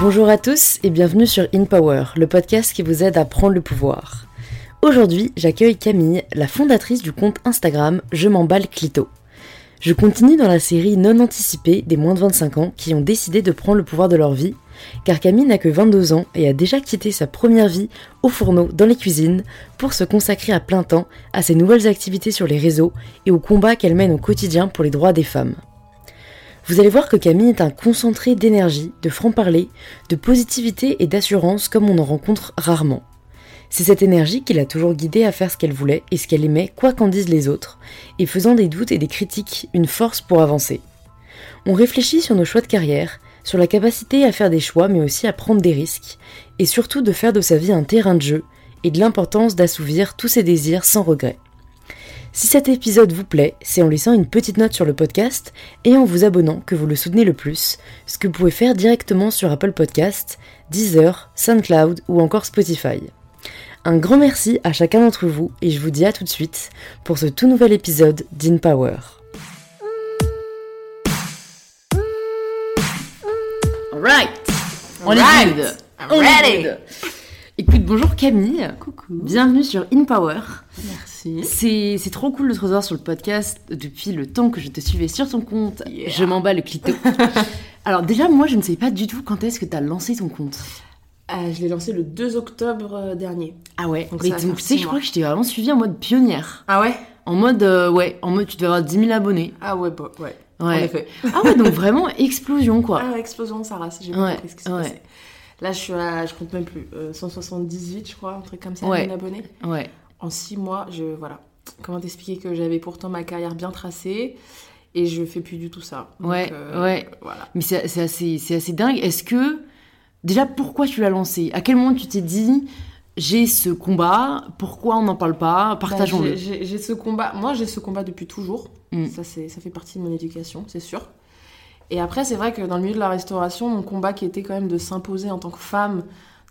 Bonjour à tous et bienvenue sur In Power, le podcast qui vous aide à prendre le pouvoir. Aujourd'hui, j'accueille Camille, la fondatrice du compte Instagram Je m'emballe Clito. Je continue dans la série non anticipée des moins de 25 ans qui ont décidé de prendre le pouvoir de leur vie, car Camille n'a que 22 ans et a déjà quitté sa première vie au fourneau dans les cuisines pour se consacrer à plein temps à ses nouvelles activités sur les réseaux et au combat qu'elle mène au quotidien pour les droits des femmes. Vous allez voir que Camille est un concentré d'énergie, de franc-parler, de positivité et d'assurance comme on en rencontre rarement. C'est cette énergie qui l'a toujours guidée à faire ce qu'elle voulait et ce qu'elle aimait, quoi qu'en disent les autres, et faisant des doutes et des critiques une force pour avancer. On réfléchit sur nos choix de carrière, sur la capacité à faire des choix mais aussi à prendre des risques, et surtout de faire de sa vie un terrain de jeu, et de l'importance d'assouvir tous ses désirs sans regret. Si cet épisode vous plaît, c'est en laissant une petite note sur le podcast et en vous abonnant que vous le soutenez le plus, ce que vous pouvez faire directement sur Apple Podcast, Deezer, SoundCloud ou encore Spotify. Un grand merci à chacun d'entre vous et je vous dis à tout de suite pour ce tout nouvel épisode d'In Power. Alright, on est good. I'm On est ready. good. Écoute, bonjour Camille. Coucou. Bienvenue sur In Power. Merci. C'est c'est trop cool de te recevoir sur le podcast depuis le temps que je te suivais sur ton compte. Yeah. Je m'en bats le clito. Alors déjà, moi, je ne sais pas du tout quand est-ce que tu as lancé ton compte. Euh, je l'ai lancé le 2 octobre euh, dernier. Ah ouais Donc Mais tu sais, je crois que je t'ai vraiment suivi en mode pionnière. Ah ouais? En mode, euh, ouais, en mode tu devais avoir 10 000 abonnés. Ah ouais, bah, ouais. En effet. Ah ouais, donc vraiment explosion quoi. Ah, explosion sa race. J'ai Ouais, pas compris ce qui s'est ouais. passé. Là, je suis à, je compte même plus, euh, 178, je crois, un truc comme ça, Ouais. 1000 abonnés. Ouais. En 6 mois, je. Voilà. Comment t'expliquer que j'avais pourtant ma carrière bien tracée et je fais plus du tout ça. Donc, Ouais, euh, ouais. Voilà. Mais c'est assez, c'est assez dingue. Est-ce que, déjà, pourquoi tu l'as lancé? À quel moment tu t'es dit, j'ai ce combat, pourquoi on n'en parle pas? Bah, Partageons-le. j'ai- J'ai j'ai ce combat. Moi, j'ai ce combat depuis toujours. Mm. Ça, c'est, ça fait partie de mon éducation, c'est sûr. Et après, c'est vrai que dans le milieu de la restauration, mon combat qui était quand même de s'imposer en tant que femme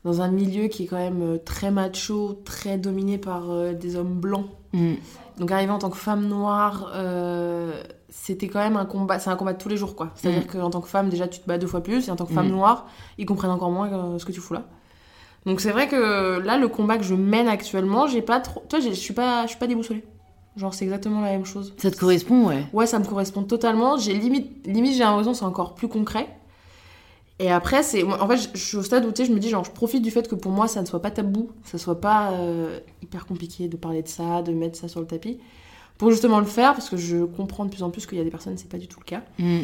dans un milieu qui est quand même euh, très macho, très dominé par euh, des hommes blancs. Mm. Donc arriver en tant que femme noire, euh, c'était quand même un combat. C'est un combat de tous les jours, quoi. C'est-à-dire qu'en tant que femme, déjà, tu te bats deux fois plus, et en tant que femme Mm. noire, ils comprennent encore moins euh, ce que tu fous là. Donc c'est vrai que là, le combat que je mène actuellement, j'ai pas trop. Toi, je suis pas, je suis pas déboussolée. Genre, c'est exactement la même chose. Ça te correspond, ouais. Ouais, ça me correspond totalement. J'ai limite, limite j'ai l'impression c'est encore plus concret. Et après, c'est, en fait, je, je suis au stade où je me dis genre, je profite du fait que pour moi, ça ne soit pas tabou, ça soit pas euh, hyper compliqué de parler de ça, de mettre ça sur le tapis, pour justement le faire, parce que je comprends de plus en plus qu'il y a des personnes, c'est pas du tout le cas. Mm.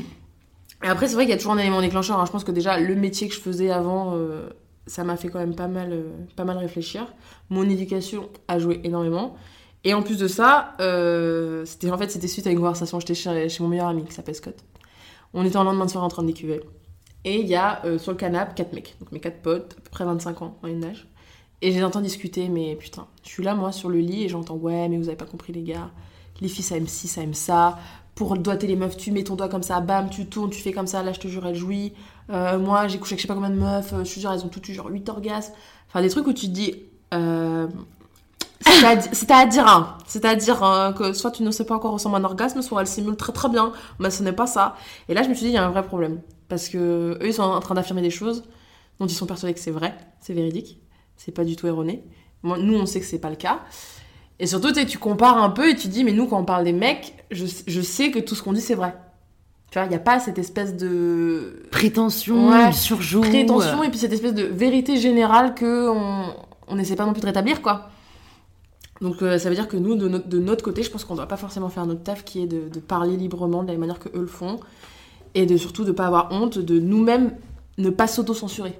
Et après, c'est vrai qu'il y a toujours un élément déclencheur. hein. Je pense que déjà, le métier que je faisais avant, euh, ça m'a fait quand même pas mal, euh, pas mal réfléchir. Mon éducation a joué énormément. Et en plus de ça, c'était en fait c'était suite à une conversation. J'étais chez, chez mon meilleur ami qui s'appelle Scott. On était en lendemain de soirée en train de décuver. Et il y a euh, sur le canapé quatre mecs, donc mes quatre potes, à peu près 25 ans, moyenne d'âge. Et je les entends discuter, mais putain, je suis là moi sur le lit et j'entends ouais, mais vous avez pas compris les gars. Les filles ça aime ci, ça aime ça. Pour doigter les meufs, tu mets ton doigt comme ça, bam, tu tournes, tu fais comme ça, là je te jure, elle jouit. Euh, moi j'ai couché avec je sais pas combien de meufs, euh, je te jure, elles ont toutes eu genre 8 orgasmes. Enfin des trucs où tu te dis. Euh, c'est-à- C'est-à-dire, hein, c'est-à-dire que soit tu ne sais pas encore ressembler à un orgasme, soit elle simule très très bien, mais ce n'est pas ça. Et là, je me suis dit, il y a un vrai problème. Parce que eux, ils sont en train d'affirmer des choses dont ils sont persuadés que c'est vrai, c'est véridique, c'est pas du tout erroné. Moi, nous, on sait que c'est pas le cas. Et surtout, tu compares un peu et tu dis, mais nous, quand on parle des mecs, je, je sais que tout ce qu'on dit, c'est vrai. Tu vois, il n'y a pas cette espèce de Prétention, Ouais. surjoue. prétention euh, et puis cette espèce de vérité générale que on n'essaie pas non plus de rétablir quoi. Donc euh, ça veut dire que nous de notre, de notre côté, je pense qu'on doit pas forcément faire notre taf qui est de, de parler librement de la même manière que eux le font et de surtout de pas avoir honte de nous-mêmes ne pas s'auto-censurer.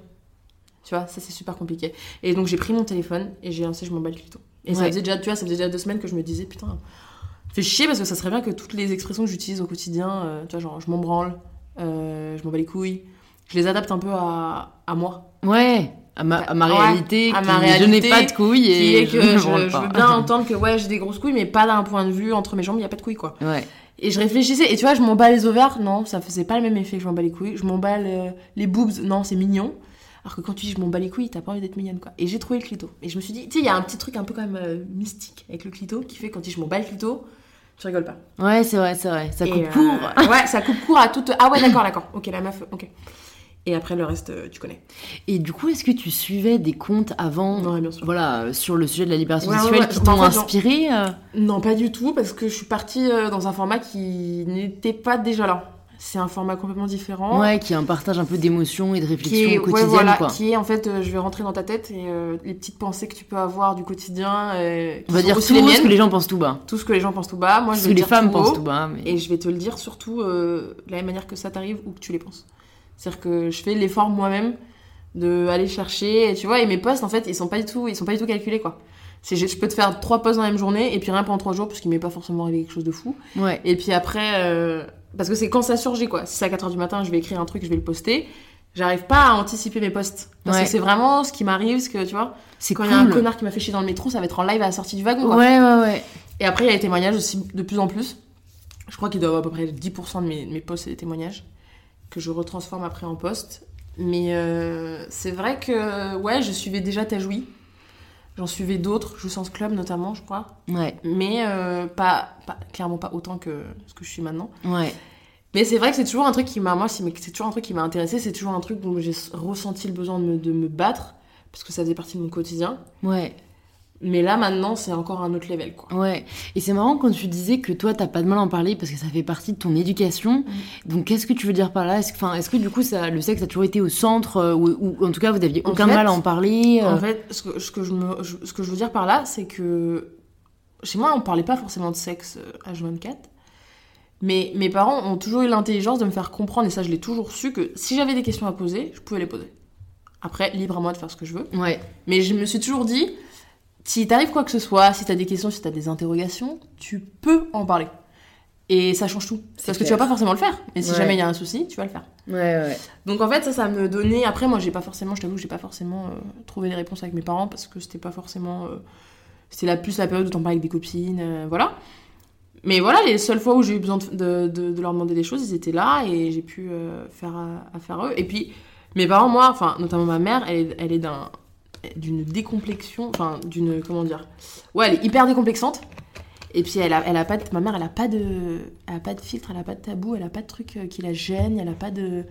Tu vois, ça c'est super compliqué. Et donc j'ai pris mon téléphone et j'ai lancé je m'en bats le clito. Et ça faisait déjà tu vois, ça faisait déjà deux semaines que je me disais putain fait chier parce que ça serait bien que toutes les expressions que j'utilise au quotidien, euh, tu vois genre je m'en branle, euh, je m'en bats les couilles, je les adapte un peu à, à moi. Ouais, à ma, à ma Ouais, réalité, à je n'ai pas de couilles et est que je, veux bien entendre que ouais j'ai des grosses couilles mais pas d'un point de vue entre mes jambes il y a pas de couilles quoi. Ouais. Et je réfléchissais et tu vois je m'en bats les ovaires non ça faisait pas le même effet je m'en bats les couilles. Je m'en bats le- les boobs non c'est mignon. Alors que quand tu dis je m'en bats les couilles t'as pas envie d'être mignonne quoi. Et j'ai trouvé le clito et je me suis dit tu sais il y a un petit truc un peu quand même euh, mystique avec le clito qui fait quand tu dis je m'en bats le clito tu rigoles pas. Ouais, c'est vrai, c'est vrai. Ça coupe euh, court. ouais, ça coupe court à toute. Ah ouais, d'accord, d'accord. Ok, la meuf, ok. Et après, le reste, euh, tu connais. Et du coup, est-ce que tu suivais des comptes avant, Ouais, bien sûr. voilà, euh, sur le sujet de la libération Ouais, sexuelle ouais. qui En t'ont fait, genre- inspiré euh? Non, pas du tout, parce que je suis partie dans un format qui n'était pas déjà là. C'est un format complètement différent. Ouais, qui est un partage un peu d'émotions et de réflexions quotidiennes, voilà, quoi. qui est en fait, je vais rentrer dans ta tête et euh, les petites pensées que tu peux avoir du quotidien. On va dire tout les ce que les gens pensent tout bas. Tout ce que les gens pensent tout bas. Moi, je Ce vais que les dire femmes tout haut, pensent tout bas. Mais... Et je vais te le dire surtout euh, de la même manière que ça t'arrive ou que tu les penses. C'est-à-dire que je fais l'effort moi-même de aller chercher, et tu vois, et mes posts en fait, ils sont pas du tout, ils sont pas du tout calculés quoi. C'est, je je peux te faire trois posts dans la même journée et puis rien pendant trois jours parce qu'il m'est pas forcément arrivé quelque chose de fou. Ouais. Et puis après, euh, parce que c'est quand ça surgit quoi. Si c'est à 4h du matin, je vais écrire un truc, je vais le poster. J'arrive pas à anticiper mes posts. Parce Ouais. que c'est vraiment ce qui m'arrive, ce que tu vois. C'est Quand cool. il y a un connard qui m'a fait chier dans le métro, ça va être en live à la sortie du wagon quoi. Ouais, ouais, ouais. Et après, il y a les témoignages aussi de plus en plus. Je crois qu'il doit avoir à peu près 10% de mes, de mes posts, c'est des témoignages que je retransforme après en posts. Mais euh, c'est vrai que, ouais, je suivais déjà Ta Jouy. J'en suivais d'autres, Jouissance Club notamment, je crois. Ouais, Mais euh, pas, pas, clairement pas autant que ce que je suis maintenant. ouais. Mais c'est vrai que c'est toujours un truc qui m'a, moi, c'est c'est toujours un truc qui m'a intéressé. C'est toujours un truc dont j'ai ressenti le besoin de me, de me battre parce que ça faisait partie de mon quotidien. Ouais, Mais là, maintenant, c'est encore un autre level, quoi. ouais. Et c'est marrant quand tu disais que toi, t'as pas de mal à en parler parce que ça fait partie de ton éducation. Donc, qu'est-ce que tu veux dire par là? Est-ce que, du coup, ça, le sexe a toujours été au centre euh, ou, ou en tout cas, vous aviez En aucun fait- mal à en parler euh, En fait, ce que, ce que je me, je- ce que je veux dire par là, c'est que chez moi, on parlait pas forcément de sexe euh, H24. Mais mes parents ont toujours eu l'intelligence de me faire comprendre, et ça je l'ai toujours su, que si j'avais des questions à poser, je pouvais les poser. Après, libre à moi de faire ce que je veux. Ouais, Mais je me suis toujours dit, si t'arrive quoi que ce soit, si t'as des questions, si t'as des interrogations, tu peux en parler. Et ça change tout. Parce que tu vas pas forcément le faire. Mais si Ouais. jamais il y a un souci, tu vas le faire. ouais, ouais. Donc en fait, ça, ça me donnait. Après, moi, j'ai pas forcément, je t'avoue, j'ai pas forcément euh, trouvé les réponses avec mes parents parce que c'était pas forcément. euh, c'était la plus la période où t'en parles avec des copines, euh, voilà. Mais voilà, les seules fois où j'ai eu besoin de, de- de- de leur demander des choses, ils étaient là et j'ai pu euh, faire à, à faire eux. Et puis, mes parents, moi, enfin, notamment ma mère, elle elle est d'un d'une décomplexion, enfin, d'une. Comment dire Ouais, elle est hyper décomplexante. Et puis elle a, elle a pas de, ma mère, elle a pas de, elle a pas de filtre, elle a pas de tabou, elle a pas de truc euh, qui la gêne, elle a pas de,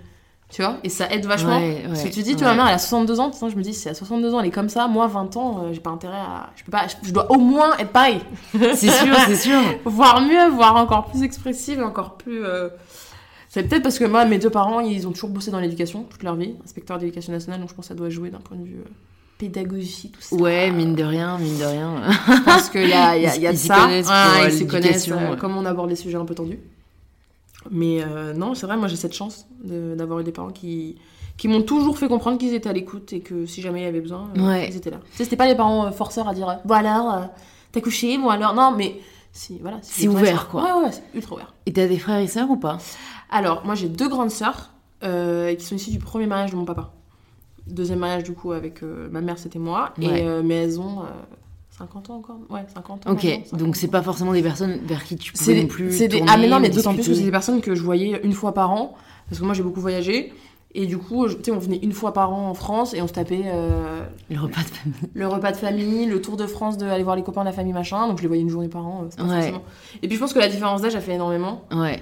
tu vois. Et ça aide vachement. Ouais, Parce que tu dis, tu vois, ma mère, elle a 62 ans, je me dis, si à 62 ans, elle est comme ça, moi, 20 ans, euh, j'ai pas intérêt à, je peux pas, je, dois au moins être pareil, C'est sûr, c'est sûr. voire mieux, voire encore plus expressive, encore plus. euh, C'est peut-être parce que moi, mes deux parents, ils ont toujours bossé dans l'éducation toute leur vie, inspecteur d'éducation nationale, donc je pense que ça doit jouer d'un point de vue pédagogie, tout ça. Ouais, mine de rien, mine de rien. Je pense qu'il y a, il y a, il y a Ils de ça. connaissent pour, Ouais, euh, ils s'y connaissent, euh, ouais. comme on aborde les sujets un peu tendus. Mais euh, non, c'est vrai, moi j'ai cette chance de- d'avoir eu des parents qui, qui m'ont toujours fait comprendre qu'ils étaient à l'écoute et que si jamais il y avait besoin, euh, Ouais. ils étaient là. Tu sais, c'était pas les parents forceurs à dire bon alors, euh, t'as couché, bon alors, non, mais si, voilà. C'est ouvert, quoi. Ouais, ouais, c'est ultra ouvert. Et t'as des frères et sœurs ou pas? Alors, moi j'ai deux grandes sœurs qui sont issues du premier mariage de mon papa. Deuxième mariage, du coup, avec euh, ma mère, c'était moi. Ouais. Et, euh, mais elles ont euh, 50 ans encore Ouais, 50 ans. Ok, maintenant, 50 donc c'est pas forcément des personnes vers qui tu pouvais non plus. c'est des- tourner ah mais non mais d'autant plus que c'est des personnes que je voyais une fois par an parce que moi j'ai beaucoup voyagé et du coup tu sais on venait une fois par an en France et on se tapait euh, Le repas de famille. le repas de famille le tour de France de aller voir les copains de la famille machin donc je les voyais une journée par an euh, pas Ouais. forcément- et puis je pense que la différence d'âge a fait énormément Ouais,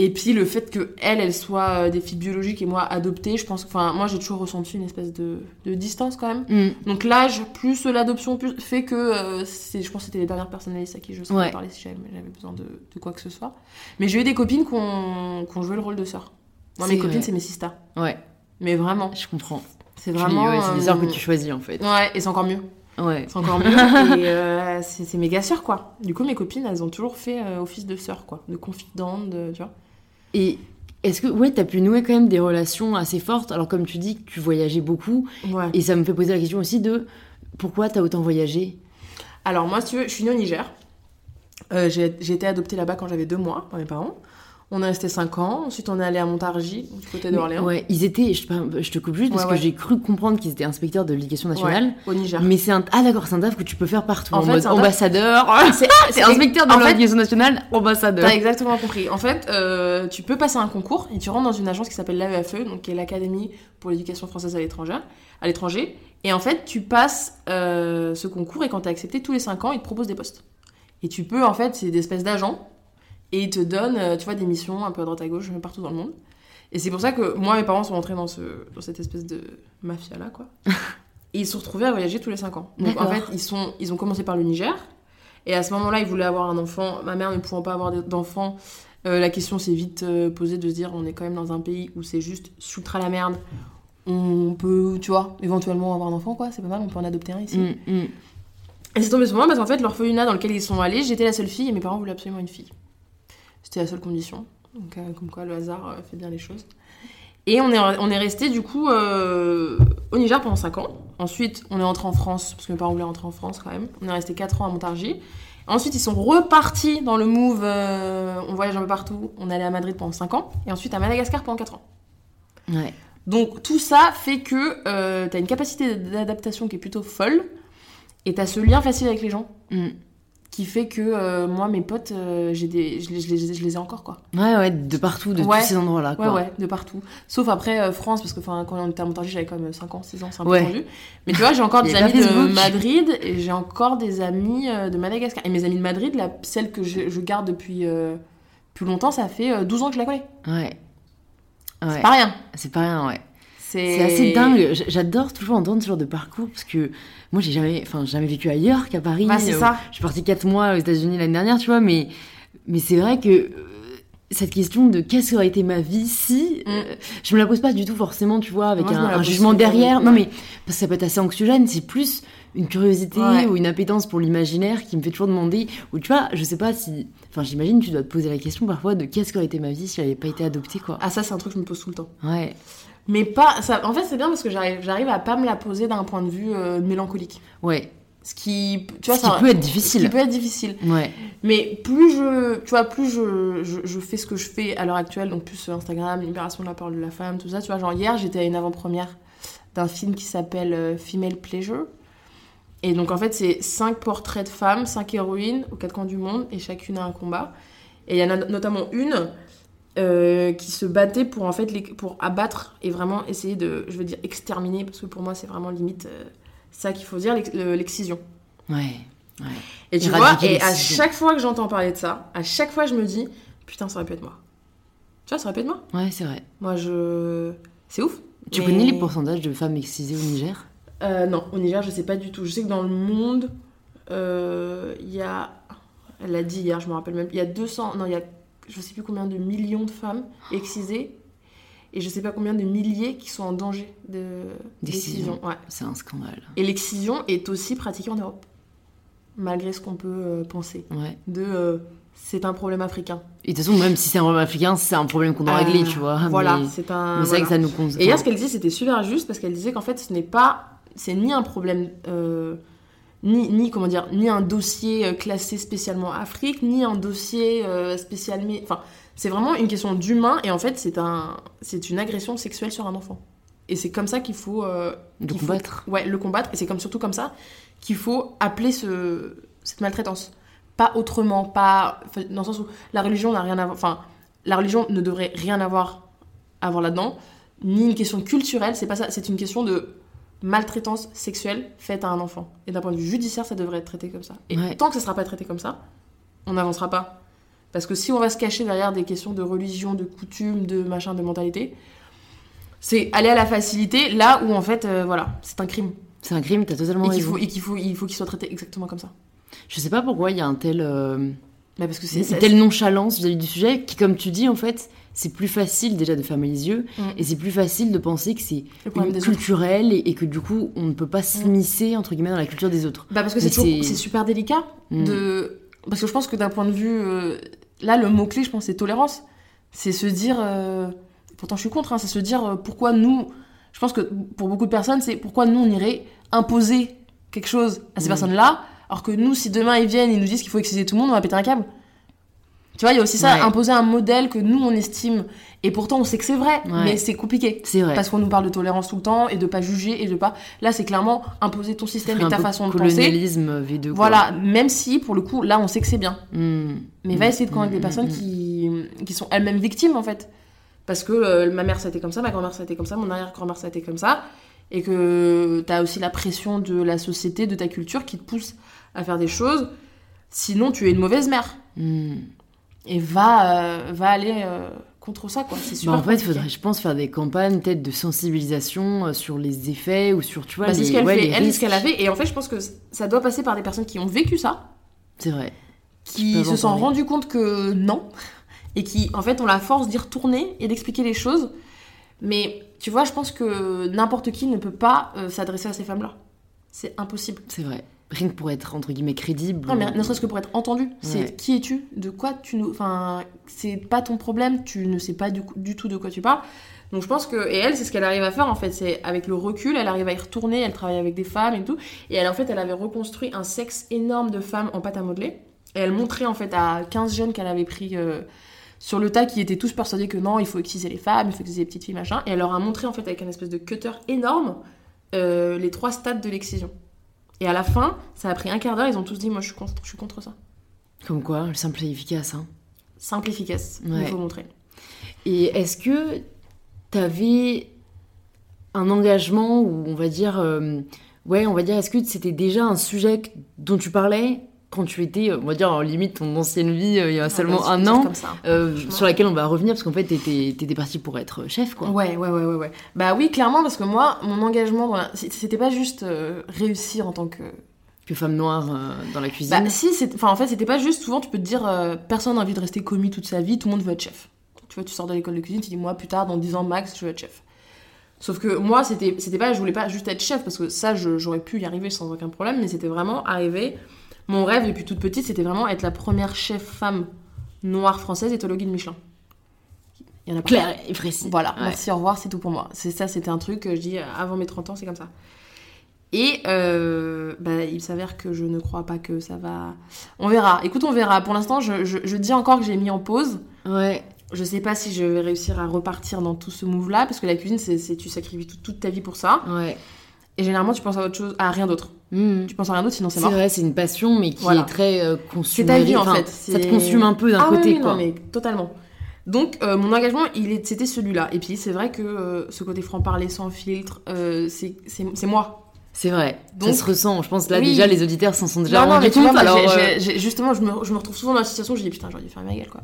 et puis le fait que elles elles soient euh, des filles biologiques et moi adoptées je pense que enfin moi j'ai toujours ressenti une espèce de, de distance quand même. Hmm. donc l'âge plus l'adoption plus fait que euh, c'est je pense que c'était les dernières personnes à qui je Ouais. parler si j'avais besoin de, de quoi que ce soit. Mais j'ai eu des copines qui ont, joué le rôle de sœur. Moi mes copines c'est mes sisters. Ouais, mais vraiment. Je comprends. c'est vraiment ouais, c'est des heures que euh, tu choisis en fait. ouais et c'est encore mieux. Ouais. c'est encore mieux. Et euh, c'est méga sœurs quoi. Du coup mes copines elles ont toujours fait euh, office de sœur quoi. De confidente de, tu vois Et est-ce que, ouais, t'as pu nouer quand même des relations assez fortes? Alors, comme tu dis tu voyageais beaucoup, ouais et ça me fait poser la question aussi de pourquoi t'as autant voyagé? Alors moi, si tu veux, je suis née au Niger. Euh, j'ai été adoptée là-bas quand j'avais deux mois par mes parents. On est resté cinq ans. Ensuite, on est allé à Montargis, du côté d'Orléans. Ouais, ils étaient, je, te- je te coupe juste parce Ouais, que j'ai cru comprendre qu'ils étaient inspecteurs de l'éducation nationale. Ouais, au Niger. Mais c'est un. Ah d'accord, c'est un taf que tu peux faire partout. En En, fait, mode ambassadeur. C'est inspecteur de l'éducation nationale, ambassadeur. T'as exactement compris. En fait, euh, tu peux passer un concours et tu rentres dans une agence qui s'appelle l'AEFE, donc qui est l'Académie pour l'éducation française à l'étranger. À l'étranger. Et en fait, tu passes euh, ce concours et quand t'es accepté tous les 5 ans, ils te proposent des postes. Et tu peux, en fait, c'est des espèces d'agents et ils te donnent, euh, tu vois, des missions un peu à droite à gauche, partout dans le monde. Et c'est pour ça que moi, mes parents sont rentrés dans, ce, dans cette espèce de mafia-là, quoi. et ils se sont retrouvés à voyager tous les 5 ans. Donc en fait, ils, sont, ils ont commencé par le Niger. Et à ce moment-là, ils voulaient avoir un enfant. Ma mère ne pouvant pas avoir d'enfant, euh, la question s'est vite euh, posée de se dire on est quand même dans un pays où c'est juste ultra la merde. On peut, tu vois, éventuellement avoir un enfant, quoi. C'est pas mal, on peut en adopter un ici. Mm, mm. Et c'est tombé sur moi parce qu'en fait, l'orphelinat dans lequel ils sont allés, j'étais la seule fille et mes parents voulaient absolument une fille. C'était la seule condition. Donc, euh, comme quoi, le hasard euh, fait bien les choses. Et on est, on est resté du coup euh, au Niger pendant 5 ans. Ensuite, on est rentré en France parce que mes parents voulaient rentrer en France quand même. On est resté 4 ans à Montargis. Ensuite, ils sont repartis dans le move. euh, on voyage un peu partout. On est allé à Madrid pendant 5 ans. Et ensuite à Madagascar pendant 4 ans. Ouais. Donc tout ça fait que euh, t'as une capacité d'adaptation qui est plutôt folle et t'as ce lien facile avec les gens Mm. Qui fait que euh, moi mes potes euh, j'ai des je les, je les- je les ai encore quoi. Ouais, ouais, de partout, de Ouais. tous ces endroits-là, Ouais quoi. ouais, de partout. Sauf après euh, France parce que enfin, quand on était à Montargis j'avais quand même 5 ans, 6 ans, c'est un peu Ouais. tendu. Mais tu vois, j'ai encore des amis de. Madrid et j'ai encore des amis de Madagascar. Et mes amis de Madrid, la, celle que je, je garde depuis plus longtemps, ça fait euh, 12 ans que je la connais. Ouais. C'est Ouais. pas rien. C'est pas rien, ouais. C'est assez dingue. J'adore toujours entendre ce genre de parcours parce que moi, j'ai jamais, enfin, jamais vécu ailleurs qu'à Paris. Bah, c'est Euh, ça. Je suis partie 4 mois aux États-Unis l'année dernière, tu vois, mais, mais c'est vrai que euh, cette question de qu'est-ce qu'aurait été ma vie si, Mm. euh, je me la pose pas du tout forcément, tu vois, avec Moi, un, jugement derrière. Non, mais parce que ça peut être assez anxiogène, c'est plus une curiosité Ouais. ou une appétence pour l'imaginaire qui me fait toujours demander, ou tu vois, je sais pas si, enfin, j'imagine, tu dois te poser la question parfois de qu'est-ce qu'aurait été ma vie si j'avais pas été adoptée, quoi. Ah ça c'est un truc que je me pose tout le temps. Ouais, Mais pas. Ça, en fait, c'est bien parce que j'arrive, à pas me la poser d'un point de vue euh, mélancolique. ouais. Ce qui, tu vois, Ce qui ça- peut être Ce qui difficile. peut être difficile. Ouais. Mais plus je, tu vois, plus je, je, je fais ce que je fais à l'heure actuelle, donc plus sur Instagram, libération de la parole de la femme, tout ça. Tu vois, genre hier, j'étais à une avant-première d'un film qui s'appelle euh, Female Pleasure. Et donc en fait, c'est cinq portraits de femmes, cinq héroïnes aux quatre coins du monde, et chacune a un combat. Et il y en a notamment une euh, qui se battait pour en fait les- pour abattre et vraiment essayer de, je veux dire exterminer, parce que pour moi c'est vraiment limite euh, ça qu'il faut dire, l'ex- le- l'excision. Ouais. Ouais. Et tu vois, et à chaque fois que j'entends parler de ça, à chaque fois je me dis, putain, ça aurait pu être moi. Tu vois, ça aurait pu être moi. Ouais, c'est vrai. Moi, je. C'est ouf. Tu Mais- connais les pourcentages de femmes excisées au Niger? Euh, Non, au Niger, je sais pas du tout. Je sais que dans le monde, il y a. Elle l'a dit hier, je me rappelle même. Il y a 200. Non, il y a. Je sais plus combien de millions de femmes excisées. Et je sais pas combien de milliers qui sont en danger de D'excision. Ouais. C'est un scandale. Et l'excision est aussi pratiquée en Europe. Malgré ce qu'on peut euh, penser. Ouais. De. euh, c'est un problème africain. Et de toute façon, même si c'est un problème africain, c'est un problème qu'on doit régler, Euh, tu vois. Voilà, c'est un. mais c'est vrai voilà. que ça nous cause. Et hier, ce qu'elle disait, c'était super juste parce qu'elle disait qu'en fait, ce n'est pas. C'est ni un problème. Ni, ni, comment dire, ni un dossier euh, classé spécialement Afrique, ni un dossier euh, spécialement. Enfin, c'est vraiment une question d'humain et en fait, c'est un, c'est une agression sexuelle sur un enfant. Et c'est comme ça qu'il faut. euh, faut- combattre. ouais, le combattre. Et c'est comme, surtout comme ça qu'il faut appeler ce, cette maltraitance. Pas autrement, pas. Dans le sens où la religion n'a rien à voir. Enfin, la religion ne devrait rien avoir à voir là-dedans. Ni une question culturelle, c'est pas ça. C'est une question de maltraitance sexuelle faite à un enfant. Et d'un point de vue judiciaire, ça devrait être traité comme ça. Et Ouais. tant que ça sera pas traité comme ça, on n'avancera pas. Parce que si on va se cacher derrière des questions de religion, de coutume, de machin, de mentalité, c'est aller à la facilité là où en fait, euh, voilà, c'est un crime. C'est un crime, t'as totalement Et raison. faut, et qu'il faut, il faut qu'il soit traité exactement comme ça. Je sais pas pourquoi il y a un tel, euh, Bah parce que c'est une telle nonchalance vis-à-vis du sujet qui, comme tu dis, en fait, c'est plus facile déjà de fermer les yeux Mm. et c'est plus facile de penser que c'est culturel et, et que du coup, on ne peut pas s'immiscer, entre guillemets, dans la culture des autres. Bah parce que c'est super délicat Mm. de parce que je pense que d'un point de vue euh, là le mot clé je pense c'est tolérance c'est se dire euh, pourtant je suis contre hein, c'est se dire euh, pourquoi nous je pense que pour beaucoup de personnes c'est pourquoi nous on irait imposer quelque chose à ces Mm. personnes là alors que nous si demain ils viennent ils nous disent qu'il faut exciser tout le monde on va péter un câble tu vois il y a aussi ça Ouais. imposer un modèle que nous on estime et pourtant on sait que c'est vrai Ouais. mais c'est compliqué C'est vrai. parce qu'on nous parle de tolérance tout le temps et de pas juger et de pas là c'est clairement imposer ton système et ta façon de penser colonialisme V2. quoi. voilà, même si pour le coup, là, on sait que c'est bien. Mm. Mais va essayer de convaincre des Mm, personnes qui, qui sont elles-mêmes victimes, en fait. Parce que euh, ma mère, ça a été comme ça, ma grand-mère, ça a été comme ça, mon arrière-grand-mère, ça a été comme ça. Et que t'as aussi la pression de la société, de ta culture qui te pousse à faire des choses. Sinon, tu es une mauvaise mère. Et va, euh, va aller euh, contre ça, quoi. C'est Bah, super. en fait, il faudrait, je pense, faire des campagnes peut-être de sensibilisation euh, sur les effets ou sur, tu vois, Bah, les, ce qu'elle ouais, fait. Elle, ce qu'elle a fait. Et en fait, je pense que ça doit passer par des personnes qui ont vécu ça, C'est vrai. qui se sont rendues compte que non, et qui, en fait, ont la force d'y retourner et d'expliquer les choses. Mais tu vois, je pense que n'importe qui ne peut pas s'adresser à ces femmes-là. C'est impossible. C'est vrai. Rien que pour être, entre guillemets, crédible. Non, mais ne serait-ce que pour être entendu. C'est Ouais. qui es-tu De quoi tu nous. Enfin, c'est pas ton problème, tu ne sais pas du tout de quoi tu parles. Donc je pense que. Et elle, c'est ce qu'elle arrive à faire en fait. C'est avec le recul, elle arrive à y retourner, elle travaille avec des femmes et tout. Et elle, en fait, elle avait reconstruit un sexe énorme de femmes en pâte à modeler. Et elle montrait en fait à 15 jeunes qu'elle avait pris. euh, sur le tas qui étaient tous persuadés que non, il faut exciser les femmes, il faut exciser les petites filles, machin. Et elle leur a montré en fait avec un espèce de cutter énorme euh, les trois stades de l'excision. Et à la fin, ça a pris un quart d'heure, ils ont tous dit moi je suis contre, je suis contre ça. Comme quoi, le simple et efficace. Hein. Simple, efficace, Ouais. il faut montrer. Et est-ce que t'avais un engagement ou on va dire, euh, ouais, on va dire, est-ce que c'était déjà un sujet dont tu parlais quand tu étais, euh, on va dire, en limite ton ancienne vie euh, il y a seulement Ah bah, un an, comme ça. euh, sur laquelle on va revenir parce qu'en fait t'étais t'étais partie pour être chef quoi. Ouais, ouais, ouais, ouais, ouais. Bah oui, clairement, parce que moi, mon engagement, la- c'était pas juste euh, réussir en tant que. Que femme noire dans la cuisine. Bah si, c'est- enfin en fait, c'était pas juste. Souvent, tu peux te dire, personne n'a envie de rester commis toute sa vie, tout le monde veut être chef. Tu vois, tu sors de l'école de cuisine, tu dis, moi, plus tard, dans 10 ans max, je veux être chef. Sauf que moi, c'était c'était pas, je voulais pas juste être chef, parce que ça, je- j'aurais pu y arriver sans aucun problème, mais c'était vraiment arriver. Mon rêve depuis toute petite, c'était vraiment être la première chef femme noire française éthologue de Michelin. Il y en a. Claire et précis. Voilà, Ouais. merci, au revoir, c'est tout pour moi. C'est ça, c'était un truc que je dis avant mes 30 ans, c'est comme ça. Et euh, bah, il s'avère que je ne crois pas que ça va. On verra. Écoute, on verra. Pour l'instant, je, je- je dis encore que j'ai mis en pause. Ouais. Je sais pas si je vais réussir à repartir dans tout ce move-là, parce que la cuisine, c'est tu sacrifies toute, toute ta vie pour ça. Ouais. Et généralement, tu penses à autre chose, à rien d'autre. Mhm. Tu penses à rien d'autre, sinon c'est C'est mort. vrai, c'est une passion, mais qui Voilà. est très euh, C'est ta vie en Enfin, fait. Ça te c'est- consume un peu d'un ah, côté, oui, quoi. Non, mais totalement. Donc, euh, mon engagement, c'était celui-là. Et puis, c'est vrai que euh, ce côté franc-parler sans filtre, euh, c'est, c'est, c'est moi. C'est vrai. Donc- ça se ressent. Je pense là Oui. déjà les auditeurs s'en sont déjà non, rendus compte. alors, euh, justement, je me, je me retrouve souvent dans la situation où je dis putain, j'aurais dû faire ma gueule, quoi.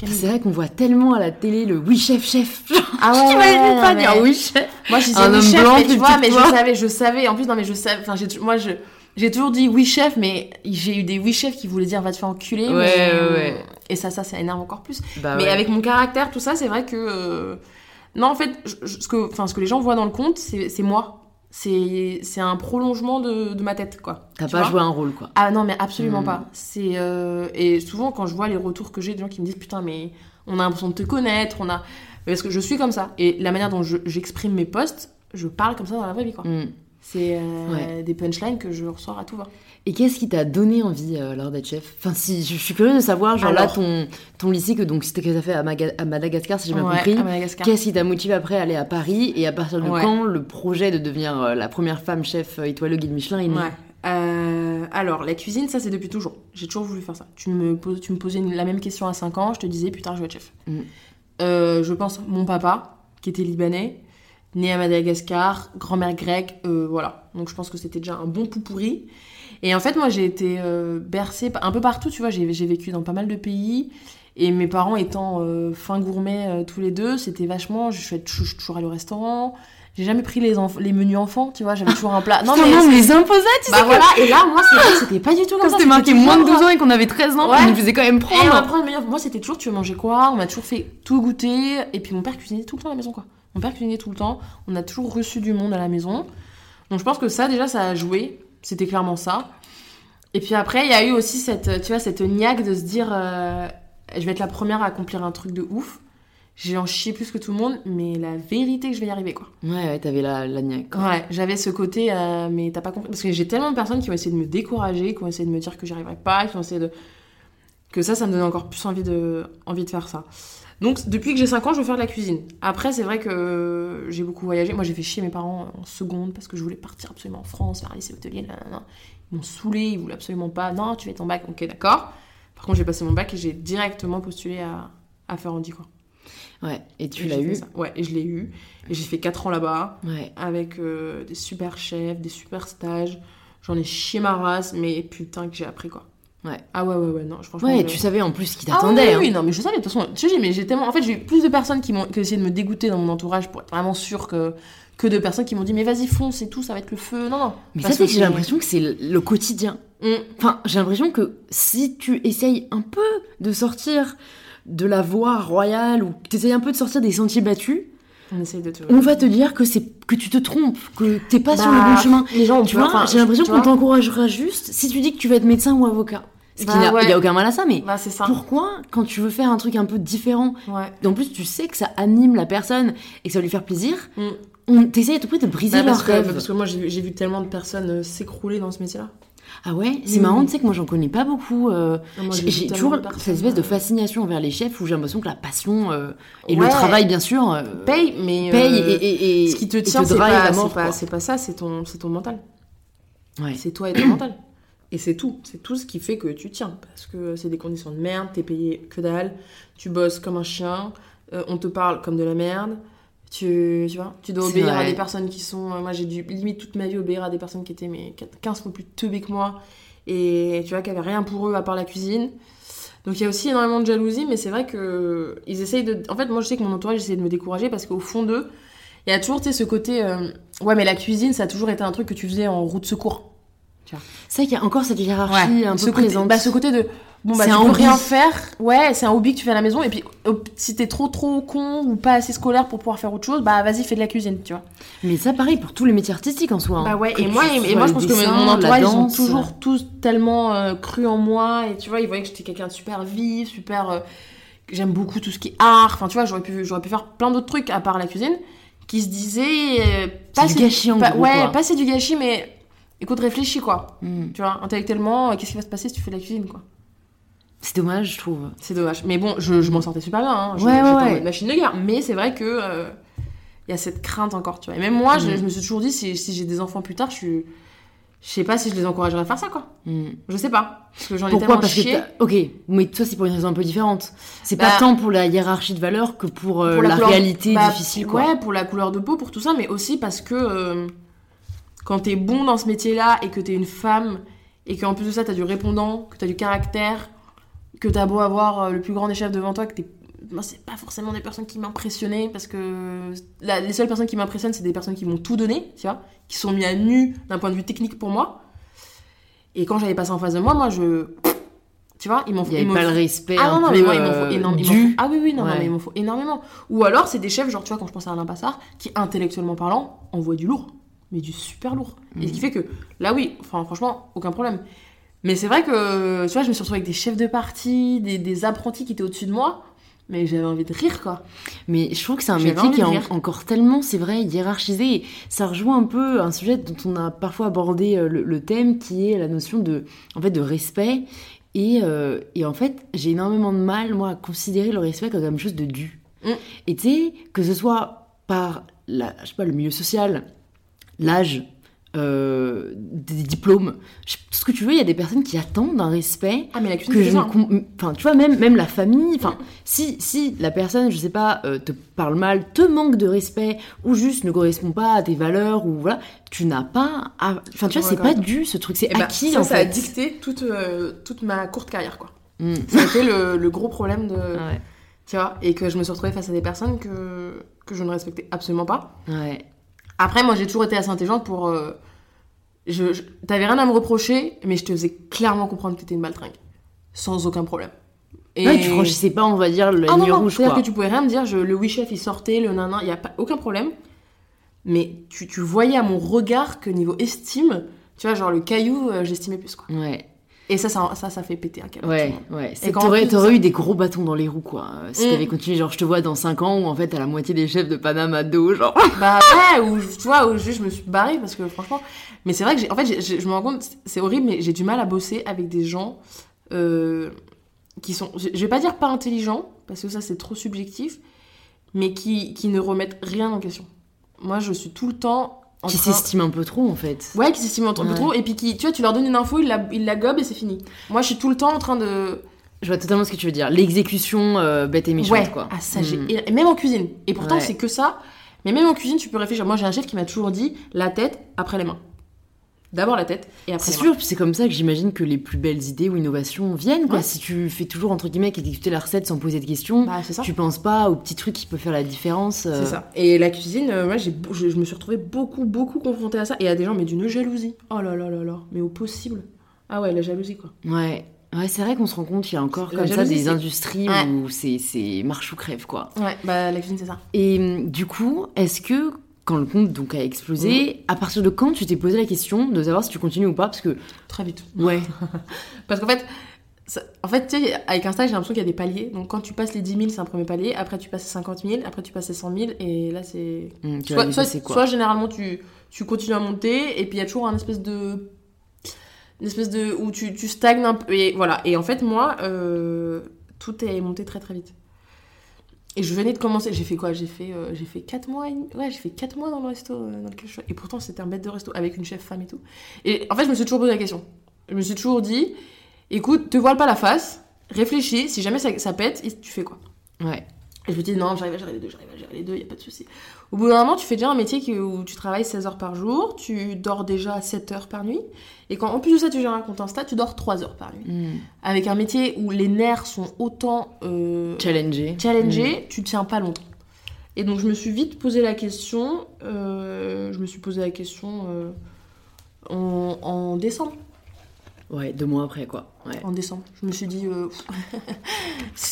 Camille- c'est vrai qu'on voit tellement à la télé le oui chef chef. Ah ouais, ouais, pas non, dire mais- oui chef. Moi, je disais Un oui, chef, blanc, mais tu vois, mais je savais, je savais. En plus, non, mais je savais. Enfin, moi, je, j'ai toujours dit oui, chef, mais j'ai eu des oui, chefs qui voulaient dire va te faire enculer. Ouais, mais, ouais. Et ça, ça, ça énerve encore plus. Bah mais ouais. avec mon caractère, tout ça, c'est vrai que. euh, Non, en fait, je- je- ce, que, ce que les gens voient dans le c'est, c'est moi. C'est, c'est un prolongement de, de ma tête, quoi. T'as pas joué un rôle quoi. Ah non, mais absolument Mm. pas. C'est euh, et souvent quand je vois les retours que j'ai des gens qui me disent putain mais on a l'impression de te connaître, on a parce que je suis comme ça et la manière dont je- j'exprime mes posts, je parle comme ça dans la vraie vie quoi. Mm. C'est euh, Ouais. des punchlines que je ressors à tout va. Et qu'est-ce qui t'a donné envie euh, alors d'être chef? Enfin, si je, je suis curieuse de savoir, genre là ton ton lycée que donc c'était que t'as fait à, Maga- à Madagascar si j'ai bien Ouais, compris. Qu'est-ce qui t'a motivé après à aller à Paris et à partir de Ouais. quand le projet de devenir euh, la première femme chef étoilée au guide Michelin est né. Euh, alors, la cuisine, ça c'est depuis toujours. J'ai toujours voulu faire ça. Tu me, poses, tu me posais une- la même question à 5 ans, je te disais putain, je veux être chef. Mm. Euh, je pense mon papa, qui était libanais, né à Madagascar, grand-mère grecque, euh, voilà. Donc je pense que c'était déjà un bon pou pourri. Et en fait, moi j'ai été euh, bercée un peu partout, tu vois. J'ai vécu dans pas mal de pays. Et mes parents étant euh, fin gourmets tous les deux, c'était vachement. Je suis, toujours allée au restaurant. J'ai jamais pris les, menus enfants, tu vois. J'avais toujours un plat. Non, Putain, mais on les imposait, tu bah sais. voilà, et là, moi, c'était- pas du tout Quand comme ça. c'était marqué moins de 12 euh, ans et qu'on avait 13 ans, Ouais. on nous faisait quand même Et on prendre. prendre le meilleur. Moi, c'était toujours, tu veux manger quoi? On m'a toujours fait tout goûter. Et puis, mon père cuisinait tout le temps à la maison, quoi. Mon père cuisinait tout le temps. On a toujours reçu du monde à la maison. Donc, je pense que ça, déjà, ça a joué. C'était clairement ça. Et puis après, il y a eu aussi cette, tu vois, cette niaque de se dire, euh, je vais être la première à accomplir un truc de ouf. J'ai en chier plus que tout le monde, mais la vérité que je vais y arriver, quoi. Ouais, ouais, t'avais la, la niaque. quoi. Ouais, j'avais ce côté, euh, mais t'as pas compris. Parce que j'ai tellement de personnes qui ont essayé de me décourager, qui ont essayé de me dire que j'y arriverais pas, qui ont essayé de. que ça, ça me donnait encore plus envie de, envie de faire ça. Donc, depuis que j'ai 5 ans, je veux faire de la cuisine. Après, c'est vrai que j'ai beaucoup voyagé. Moi, j'ai fait chier mes parents en seconde parce que je voulais partir absolument en France, faire un lycée hôtelier. Là, là, là. Ils m'ont saoulé, ils voulaient absolument pas. Non, tu fais ton bac. Ok, d'accord. Par contre, j'ai passé mon bac et j'ai directement postulé à, à Ferrandi, quoi. Ouais, et tu l'as eu. Ouais, et je l'ai eu. Et j'ai fait 4 ans là-bas Ouais. avec euh, des super chefs, des super stages. J'en ai chié ma race, mais putain que j'ai appris quoi. Ouais. Ah ouais, ouais, ouais, non, je- franchement. Ouais, je- tu savais en plus ce qui Ah oui, t'attendait. oui, hein. oui, non, mais je savais, de toute façon, tu sais, mais j'ai tellement. En fait, j'ai eu plus de personnes qui m'ont essayé de me dégoûter dans mon entourage pour être vraiment sûre que, que de personnes qui m'ont dit, mais vas-y, fonce et tout, ça va être le feu. Non, non. Mais ça, c'est j'ai l'impression que c'est le- quotidien. Mm. Enfin, j'ai l'impression que si tu essayes un peu de sortir de la voie royale ou que tu essayes un peu de sortir des sentiers battus, On essaye de te. on va te dire que c'est que tu te trompes, que t'es pas sur le Bah, bon chemin. Les gens ont Tu vois, enfin, j'ai l'impression qu'on t'encouragera juste si tu dis que tu vas être médecin ou avocat. Ce qui Bah n'a ouais. il y a aucun mal à ça, mais Bah, c'est ça. pourquoi quand tu veux faire un truc un peu différent, Ouais. et en plus tu sais que ça anime la personne et que ça va lui faire plaisir, Mm. on t'essaye à tout prix de briser Bah, leur parce, que, rêve. parce que moi, j'ai vu, j'ai vu tellement de personnes euh, s'écrouler dans ce métier-là. Ah ouais, c'est Oui, marrant, tu sais que moi j'en connais pas beaucoup. euh, moi, j'ai toujours cette espèce de euh, fascination envers les chefs où j'ai l'impression que la passion euh, et Ouais. le travail, bien sûr, euh, Paye, mais. paye et, et- et- Ce qui te tient, c'est pas, pas, pas ça, c'est ton, ton mental. Ouais. C'est toi et ton mental. Et c'est tout. C'est tout ce qui fait que tu tiens. Parce que c'est des conditions de merde, t'es payé que dalle, tu bosses comme un chien, on te parle comme de la merde. Tu, tu vois, tu dois obéir à des personnes qui sont. euh, moi, j'ai dû limite toute ma vie obéir à des personnes qui étaient mais 15 fois plus teubées que moi. Et tu vois, qui avaient rien pour eux à part la cuisine. Donc il y a aussi énormément de jalousie, mais c'est vrai que ils essayent de. En fait, moi, je sais que mon entourage essaie de me décourager parce qu'au fond d'eux, il y a toujours tu sais, ce côté. euh, ouais, mais la cuisine, ça a toujours été un truc que tu faisais en route secours. C'est vrai qu'il y a encore cette hiérarchie un ce peu côté, présente. bah, ce côté de bon bah C'est tu un peux hobby. rien faire ouais c'est un hobby que tu fais à la maison et puis si t'es trop trop con ou pas assez scolaire pour pouvoir faire autre chose bah vas-y fais de la cuisine tu vois Mais ça, pareil pour tous les métiers artistiques en soi. hein. bah ouais et moi et, moi je pense que mon entourage ils ont toujours tous tellement euh, cru en moi et tu vois ils voyaient que j'étais quelqu'un de super vif super euh, que j'aime beaucoup tout ce qui est art enfin tu vois j'aurais pu j'aurais pu faire plein d'autres trucs à part la cuisine qui se disaient euh, pas du gâchis, en pas- gros, ouais quoi. pas c'est du gâchis mais écoute réfléchis quoi Mm. tu vois intellectuellement euh, qu'est-ce qui va se passer si tu fais de la cuisine quoi? C'est dommage, je trouve. C'est dommage. Mais bon, je, je m'en sortais super bien. Hein. Je- Ouais, ouais, ouais. machine de guerre. Mais c'est vrai que euh, il y a cette crainte encore, tu vois. Et même moi, je, Mm. je me suis toujours dit, si, si j'ai des enfants plus tard, je suis... Je sais pas si je les encouragerais à faire ça, quoi. Mm. Je sais pas. Parce que j'en ai tellement Parce que t'as- ok, mais toi c'est pour une raison un peu différente. C'est pas Bah, tant pour la hiérarchie de valeurs que pour, euh, Pour la, couleur- réalité bah, difficile quoi. Ouais, pour la couleur de peau, pour tout ça, mais aussi parce que euh, quand t'es bon dans ce métier-là et que t'es une femme et qu'en plus de ça t'as du répondant, que t'as du caractère, que t'as beau avoir euh, le plus grand des chefs devant toi, que t'es. Moi, c'est pas forcément des personnes qui m'impressionnaient parce que la- les seules personnes qui m'impressionnent, c'est des personnes qui m'ont tout donné, tu vois, qui sont mis à nu d'un point de vue technique pour moi. Et quand j'avais passé en face de moi, moi je. Tu vois, ils m'ont Il y ils avait pas le respect ah non, non, mais moi, il m'en euh, faut énormément. dû. faut- Ah oui, oui, non, non, mais il m'en faut énormément. Ou alors, c'est des chefs, genre, tu vois, quand je pense à Alain Passard, qui, intellectuellement parlant, envoie du lourd. Mais du super lourd. Et ce qui fait que, là, oui, enfin, franchement, aucun problème. Mais c'est vrai que, tu vois, je me suis retrouvée avec des chefs de parti, des, des apprentis qui étaient au-dessus de moi. Mais j'avais envie de rire, quoi. Mais je trouve que c'est un métier qui est en- encore tellement, c'est vrai, hiérarchisé. Et ça rejoint un peu un sujet dont on a parfois abordé euh, le, le thème, qui est la notion de, en fait, de respect. Et, euh, et en fait, j'ai énormément de mal, moi, à considérer le respect comme quelque chose de dû. Mm. Et tu sais, que ce soit par la, je sais pas, le milieu social, l'âge, euh, des diplômes, je- tout ce que tu veux, il y a des personnes qui attendent un respect Ah, mais la que c'est je ça. enfin tu vois même même la famille enfin si si la personne je sais pas euh, te parle mal te manque de respect ou juste ne correspond pas à tes valeurs ou voilà tu n'as pas enfin tu vois c'est pas dû ce truc c'est Eh ben, acquis ça, en ça fait a dicté toute, euh, toute ma courte carrière, quoi. Mm. Ça a été le, le gros problème de. ouais Tu vois, et que je me suis retrouvée face à des personnes que, que je ne respectais absolument pas. ouais Après, moi, j'ai toujours été assez intelligente pour. euh, je, je- T'avais rien à me reprocher, mais je te faisais clairement comprendre que t'étais une baltringue. Sans aucun problème. Et... Ouais, tu franchissais pas on va dire la Ah non, non, rouge c'est-à-dire que tu pouvais rien me dire, je, le oui chef il sortait, le nanan, il n'y a pas, aucun problème. Mais tu, tu voyais à mon regard que niveau estime, tu vois, genre le caillou, euh, j'estimais plus quoi. ouais Et ça, ça, ça, ça fait péter un câble. à ouais ouais c'est t'aurais t'aurais eu des gros bâtons dans les roues quoi euh, si Mm. t'avais continué genre je te vois dans 5 ans où en fait t'as la moitié des chefs de Panama dos genre Bah ouais, ou tu vois, où juste je me suis barrée parce que franchement. Mais c'est vrai que j'ai, en fait, j'ai- j'ai- je me rends compte, c'est horrible, mais j'ai du mal à bosser avec des gens euh, qui sont, je vais pas dire pas intelligents, parce que ça c'est trop subjectif, mais qui, qui ne remettent rien en question. Moi, je suis tout le temps qui train- s'estiment un peu trop en fait Ouais, qui s'estiment un peu Ouais. trop, et puis qui, tu vois, tu leur donnes une info, ils la, ils la gobent et c'est fini. Moi, je suis tout le temps en train de. je vois totalement ce que tu veux dire l'exécution euh, bête et méchante ouais, quoi ah, ça, j'ai- Mm. et, et même en cuisine. Et pourtant, Ouais. c'est que ça. Mais même en cuisine, tu peux réfléchir. Moi, j'ai un chef qui m'a toujours dit la tête après les mains. D'abord la tête et après. C'est sûr, c'est comme ça que j'imagine que les plus belles idées ou innovations viennent. Quoi. Ouais. Si tu fais toujours entre guillemets exécuter la recette sans poser de questions, Bah, tu penses pas aux petits trucs qui peuvent faire la différence. euh, C'est ça. Et la cuisine, euh, moi, j'ai, je, je me suis retrouvée beaucoup, beaucoup confrontée à ça. Et à des gens, mais d'une jalousie. Oh là là là là. Mais au possible. Ah ouais, la jalousie, quoi. Ouais. Ouais, c'est vrai qu'on se rend compte qu'il y a encore comme ça des industries Ouais. où c'est, c'est marche ou crève, quoi. Ouais, bah la cuisine, c'est ça. Et hum, du coup, est-ce que quand le compte donc a explosé, à partir de quand tu t'es posé la question de savoir si tu continues ou pas? Parce que, Très vite. ouais, Parce qu'en fait, ça- en fait, tu sais, avec Insta, j'ai l'impression qu'il y a des paliers. Donc quand tu passes les 10 000, c'est un premier palier. Après, tu passes les 50 000. Après, tu passes les 100 000. Et là, c'est. Soit, soit, quoi. soit généralement, tu, tu continues à monter. Et puis, il y a toujours un espèce de. Une espèce de. où tu, tu stagnes un peu. Et voilà. Et en fait, moi, euh, tout est monté très très vite. Et je venais de commencer. J'ai fait quoi? J'ai fait, euh, j'ai fait 4 mois. Ouais, j'ai fait 4 mois dans le resto euh, dans lequel je suis. Et pourtant, c'était un bête de resto avec une chef femme et tout. Et en fait, je me suis toujours posé la question. Je me suis toujours dit écoute, te voile pas la face, réfléchis, si jamais ça, ça pète, tu fais quoi? Ouais. Et je me dis non, j'arrive à gérer les deux, j'arrive à gérer les deux, y a pas de souci. Au bout d'un moment, tu fais déjà un métier où tu travailles 16 heures par jour, tu dors déjà 7 heures par nuit, et quand en plus de ça, tu gères un compte Insta, tu dors 3 heures par nuit. Hum. Avec un métier où les nerfs sont autant euh, challengés, tu tiens pas longtemps. Et donc je me suis vite posé la question, euh, je me suis posé la question euh, en, en décembre. Ouais, deux mois après, quoi. En décembre. Je me suis dit, euh,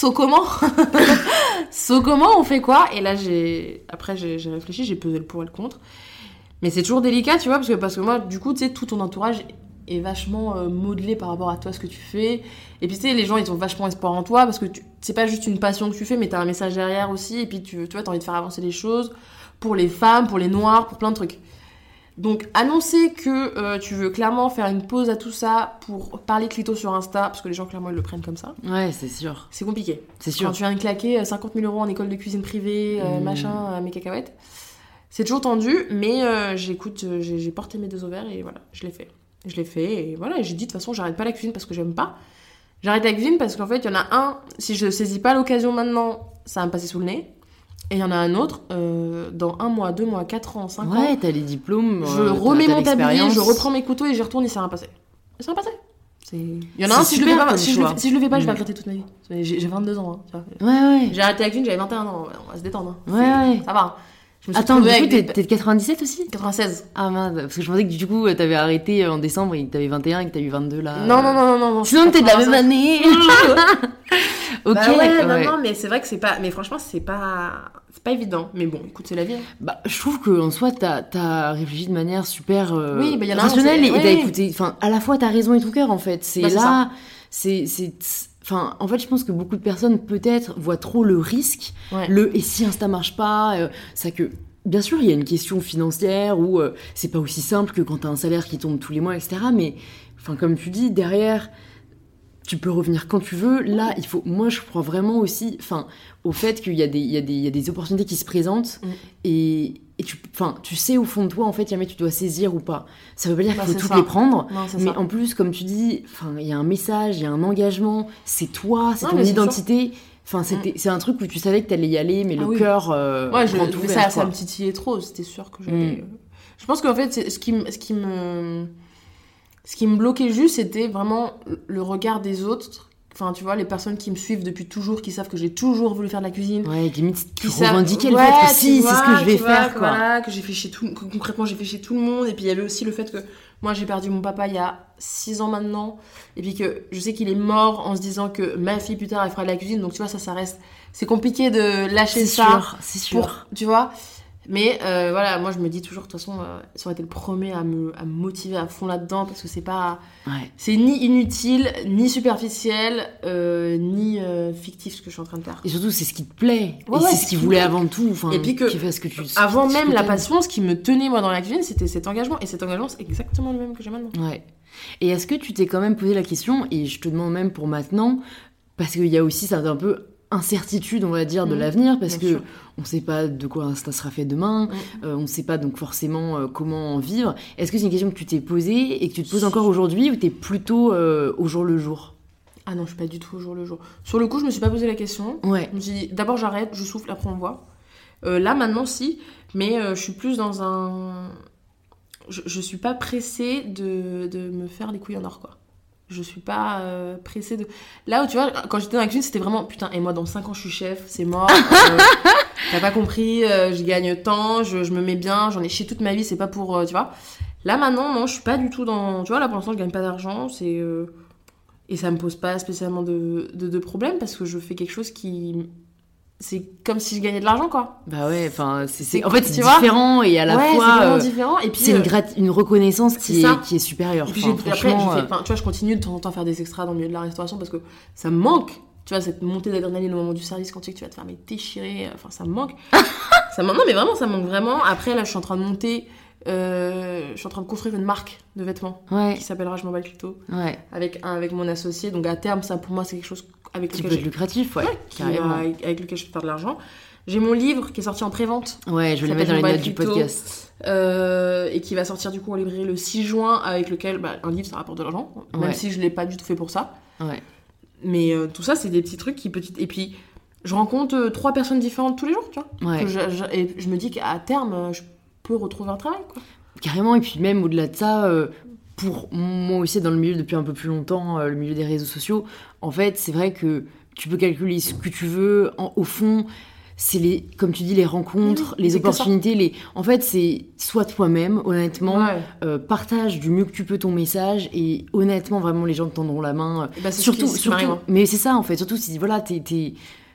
comment So comment on fait quoi? Et là, j'ai après, j'ai réfléchi, j'ai pesé le pour et le contre. Mais c'est toujours délicat, tu vois, parce que, parce que moi, du coup, tu sais, tout ton entourage est vachement euh, modelé par rapport à toi, ce que tu fais. Et puis, tu sais, les gens, ils ont vachement espoir en toi, parce que c'est pas juste une passion que tu fais, mais t'as un message derrière aussi. Et puis, tu, tu vois, t'as envie de faire avancer les choses pour les femmes, pour les noirs, pour plein de trucs. Donc, annoncer que euh, tu veux clairement faire une pause à tout ça pour parler clito sur Insta, parce que les gens, clairement, ils le prennent comme ça, Ouais, c'est sûr. c'est compliqué. C'est Quand sûr. tu viens de claquer euh, 50 000 euros en école de cuisine privée, euh, Mm. machin, euh, mes cacahuètes, c'est toujours tendu, mais euh, j'écoute, euh, j'ai porté mes deux ovaires et voilà, je l'ai fait. Je l'ai fait et voilà, et j'ai dit de toute façon, j'arrête pas la cuisine parce que j'aime pas. J'arrête la cuisine parce qu'en fait, il y en a un, si je saisis pas l'occasion maintenant, ça va me passer sous le nez. Et il y en a un autre, euh, dans un mois, deux mois, quatre ans, cinq ans, Ouais, t'as les diplômes. je euh, remets mon tablier, je reprends mes couteaux et j'y retourne et ça va passer. Et ça va passer. C'est- Il y en a C'est un, si je, le fais pas, si, je le, choix. si je le fais pas, je vais Mm. regretter toute ma vie. J'ai j'ai 22 ans. hein, tu vois. Ouais, ouais. J'ai arrêté la cuisine, j'avais 21 ans. On va se détendre. hein. Ouais, C'est- ouais. Ça va. Je me suis Attends, du coup, avec t'es des- de 97 aussi? 96. Ah merde, parce que je pensais que du coup, t'avais arrêté en décembre et que t'avais 21 et que t'as eu 22 là. Non, non, non, non, non. Sinon, t'es de la même 85. année Ok, Bah ouais, ouais. non, non, mais c'est vrai que c'est pas. Mais franchement, c'est pas. Pas évident. Mais bon, écoute, c'est la vie. Bah, je trouve qu'en soi, t'as as réfléchi de manière super euh, Oui, bah, y en a un, rationnelle c'est- et oui, t'as écouté. Enfin, à la fois, t'as raison et ton cœur en fait. C'est Bah, là. C'est. c'est- Enfin, en fait, je pense que beaucoup de personnes, peut-être, voient trop le risque, Ouais. le et si Insta marche pas, euh, ça que. Bien sûr, il y a une question financière où euh, c'est pas aussi simple que quand t'as un salaire qui tombe tous les mois, etc. Mais, enfin, comme tu dis, derrière, tu peux revenir quand tu veux. Là, il faut. Moi, je crois vraiment aussi, enfin, au fait qu'il y a des, il y a des, il y a des opportunités qui se présentent Mm. et, et tu, enfin, tu sais au fond de toi, en fait, jamais tu dois saisir ou pas. Ça veut pas dire Bah, qu'il faut c'est toutes ça. les prendre. Non, Mais ça. en plus, comme tu dis, enfin, il y a un message, il y a un engagement, c'est toi, c'est ton identité. Enfin, c'était, c'est un truc où tu savais que t'allais y aller, mais Ah le oui. cœur euh, Ouais, je, ouvert, ça, ça me titillait trop, c'était sûr que j'allais. Mm. euh, Je pense qu'en fait, ce qui, ce, qui me, ce qui me bloquait juste, c'était vraiment le regard des autres. Enfin, tu vois, les personnes qui me suivent depuis toujours, qui savent que j'ai toujours voulu faire de la cuisine. Ouais, tu qui savent- revendiquais le Ouais, fait que si, c'est ce que je vais vois, faire, quoi. Voilà, que j'ai fait chez tout, que concrètement j'ai fait chez tout le monde. Et puis il y avait aussi le fait que moi j'ai perdu mon papa il y a 6 ans maintenant. Et puis que je sais qu'il est mort en se disant que ma fille plus tard elle fera de la cuisine. Donc tu vois, ça, ça reste. C'est compliqué de lâcher C'est ça. sûr, c'est sûr. Pour, tu vois mais euh, voilà, moi je me dis toujours, de toute façon, euh, ça aurait été le premier à me, à me motiver à fond là-dedans parce que c'est pas. Ouais. C'est ni inutile, ni superficiel, euh, ni euh, fictif ce que je suis en train de faire. Et surtout, c'est ce qui te plaît. Ouais, et ouais, c'est ce qu'il voulait avant tout. Et puis que qu'il fasse ce que tu. Avant ce même la passion, ce qui me tenait moi dans la cuisine, c'était cet engagement. Et cet engagement, c'est exactement le même que j'ai maintenant. Ouais. Et est-ce que tu t'es quand même posé la question, et je te demande même pour maintenant, parce qu'il y a aussi ça un peu incertitude, on va dire, de Mhm. l'avenir, parce que sûr. on sait pas de quoi ça sera fait demain, Mhm. euh, on sait pas donc forcément euh, comment en vivre. Est-ce que c'est une question que tu t'es posée et que tu te poses encore aujourd'hui, ou t'es plutôt euh, au jour le jour? Ah non, je suis pas du tout au jour le jour. Sur le coup, je me suis pas posé la question. Ouais. Je me suis dit, d'abord j'arrête, je souffle, après on voit. Là maintenant, si. Mais je suis plus dans un. je, je suis pas pressée de, de me faire les couilles en or, quoi. Je suis pas euh, pressée de. Là où tu vois, quand j'étais dans la cuisine, c'était vraiment putain, et moi dans 5 ans je suis chef, c'est mort. euh, T'as pas compris, euh, je gagne tant, je, je me mets bien, j'en ai chié toute ma vie, c'est pas pour. euh, tu vois. Là maintenant, non, je suis pas du tout dans. Tu vois, là pour l'instant, je gagne pas d'argent, c'est. euh, Et ça me pose pas spécialement de, de, de problème parce que je fais quelque chose qui. C'est comme si je gagnais de l'argent, quoi. Bah ouais, enfin, c'est, en fait, c'est vois différent et à la ouais, fois, c'est vraiment euh, différent. Et puis. c'est une, euh, grat- une reconnaissance qui est, qui est supérieure. Puis Enfin, j'ai- après, euh, enfin, tu vois, je continue de temps en temps à faire des extras dans le milieu de la restauration parce que ça me manque. Tu vois, cette montée d'adrénaline au moment du service quand tu sais que tu vas te faire mais déchirer, enfin ça me manque. ça me... Non mais vraiment, ça me manque vraiment. Après là, je suis en train de monter, euh, je suis en train de construire une marque de vêtements ouais, qui s'appellera Je m'en bats le ouais, avec, un- avec mon associé. Donc à terme, ça pour moi c'est quelque chose avec qui lequel, peut être je... lucratif, ouais, Ouais, qui- carrément. avec, avec lequel je peux faire de l'argent. J'ai mon livre qui est sorti en pré-vente Ouais, je vais le mettre dans les notes du podcast. euh, et qui va sortir du coup en librairie le 6 juin avec lequel bah, un livre ça rapporte de l'argent, même Ouais. si je l'ai pas du tout fait pour ça. Ouais. Mais euh, tout ça, c'est des petits trucs qui petit Et puis, je rencontre euh, trois personnes différentes tous les jours, tu vois. Ouais. Que je- je- et je me dis qu'à terme, je peux retrouver un travail, quoi. Carrément, et puis même au-delà de ça, euh, pour moi aussi dans le milieu depuis un peu plus longtemps, euh, le milieu des réseaux sociaux, en fait, c'est vrai que tu peux calculer ce que tu veux. En- au fond, c'est les, comme tu dis, les rencontres, Oui, les opportunités. Les... En fait, c'est soit toi-même, honnêtement, Ouais. euh, partage du mieux que tu peux ton message, et honnêtement, vraiment, les gens te tendront la main. bah, surtout, surtout, hein. mais c'est ça en fait. Surtout si voilà, t'es, t'es,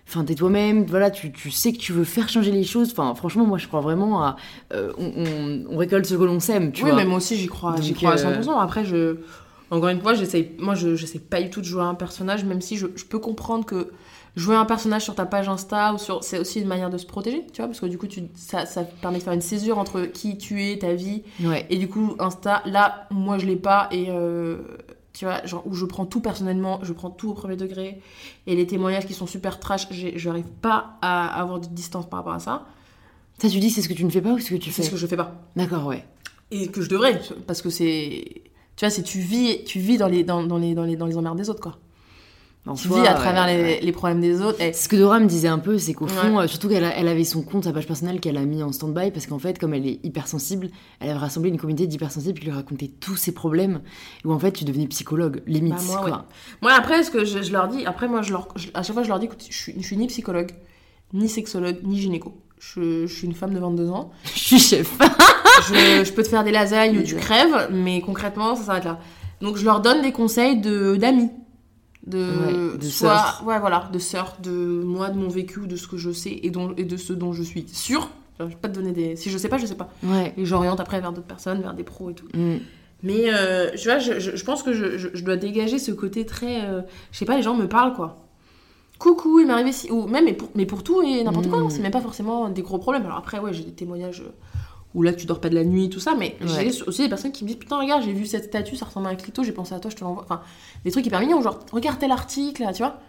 enfin, t'es toi-même. Voilà, tu, tu sais que tu veux faire changer les choses. Enfin, franchement, moi, je crois vraiment à, euh, on, on- on récolte ce que l'on sème, tu oui, vois. mais moi aussi, j'y crois, j'y crois à euh, 100%. Après, je... Encore une fois, j'essaye... Moi, je j'essaie pas du tout de jouer un personnage, même si je, je peux comprendre que jouer un personnage sur ta page Insta ou sur... c'est aussi une manière de se protéger, tu vois, parce que du coup, tu... ça, ça permet de faire une césure entre qui tu es, ta vie, Ouais. Et du coup, Insta, là, moi, je l'ai pas. Et euh, tu vois, genre, où je prends tout personnellement, je prends tout au premier degré. Et les témoignages qui sont super trash, je n'arrive pas à avoir de distance par rapport à ça. Ça, tu dis, c'est ce que tu ne fais pas ou ce que tu C'est fais ce que je fais pas. D'accord, ouais. Et que je devrais, parce que c'est. Tu vois, c'est tu vis, tu vis dans les, dans, dans les, dans, les, dans les emmerdes des autres, quoi. En Tu soi, vis à ouais, travers les, ouais. les problèmes des autres. Et... Ce que Dora me disait un peu, c'est qu'au fond, Ouais. euh, surtout qu'elle elle avait son compte, sa page personnelle qu'elle a mis en stand-by, parce qu'en fait, comme elle est hypersensible, elle avait rassemblé une communauté d'hypersensibles qui lui racontait tous ses problèmes, où en fait, tu devenais psychologue, limite, Bah, moi, quoi. ouais. Moi, après, ce que je, je leur dis, après, moi, je leur, je- à chaque fois, je leur dis, écoute, je suis, je suis ni psychologue, ni sexologue, ni gynéco. Je, je suis une femme de 22 ans. Je suis chef. je, je peux te faire des lasagnes où tu crèves, mais concrètement, ça s'arrête là. Donc je leur donne des conseils de d'amis, de, Ouais, de soit, ouais voilà, de sœurs, de moi, de mon vécu, de ce que je sais et, dont, et de ce dont je suis sûre. Je vais pas te donner des, si je sais pas, je sais pas. Ouais. Et j'oriente après vers d'autres personnes, vers des pros et tout. Mm. Mais euh, tu vois, je, je, je pense que je, dois dégager ce côté très, euh, je sais pas, les gens me parlent quoi. Coucou, il m'est arrivé si, ou même mais pour, mais pour tout et n'importe quoi, Mm. hein, c'est même pas forcément des gros problèmes. Alors après, ouais, j'ai des témoignages euh, où là tu dors pas de la nuit, tout ça, mais Ouais. j'ai aussi des personnes qui me disent putain, regarde, j'ai vu cette statue, ça ressemble à un clito, j'ai pensé à toi, je te l'envoie. Enfin, des trucs hyper mignons, genre regarde tel article, là, tu vois.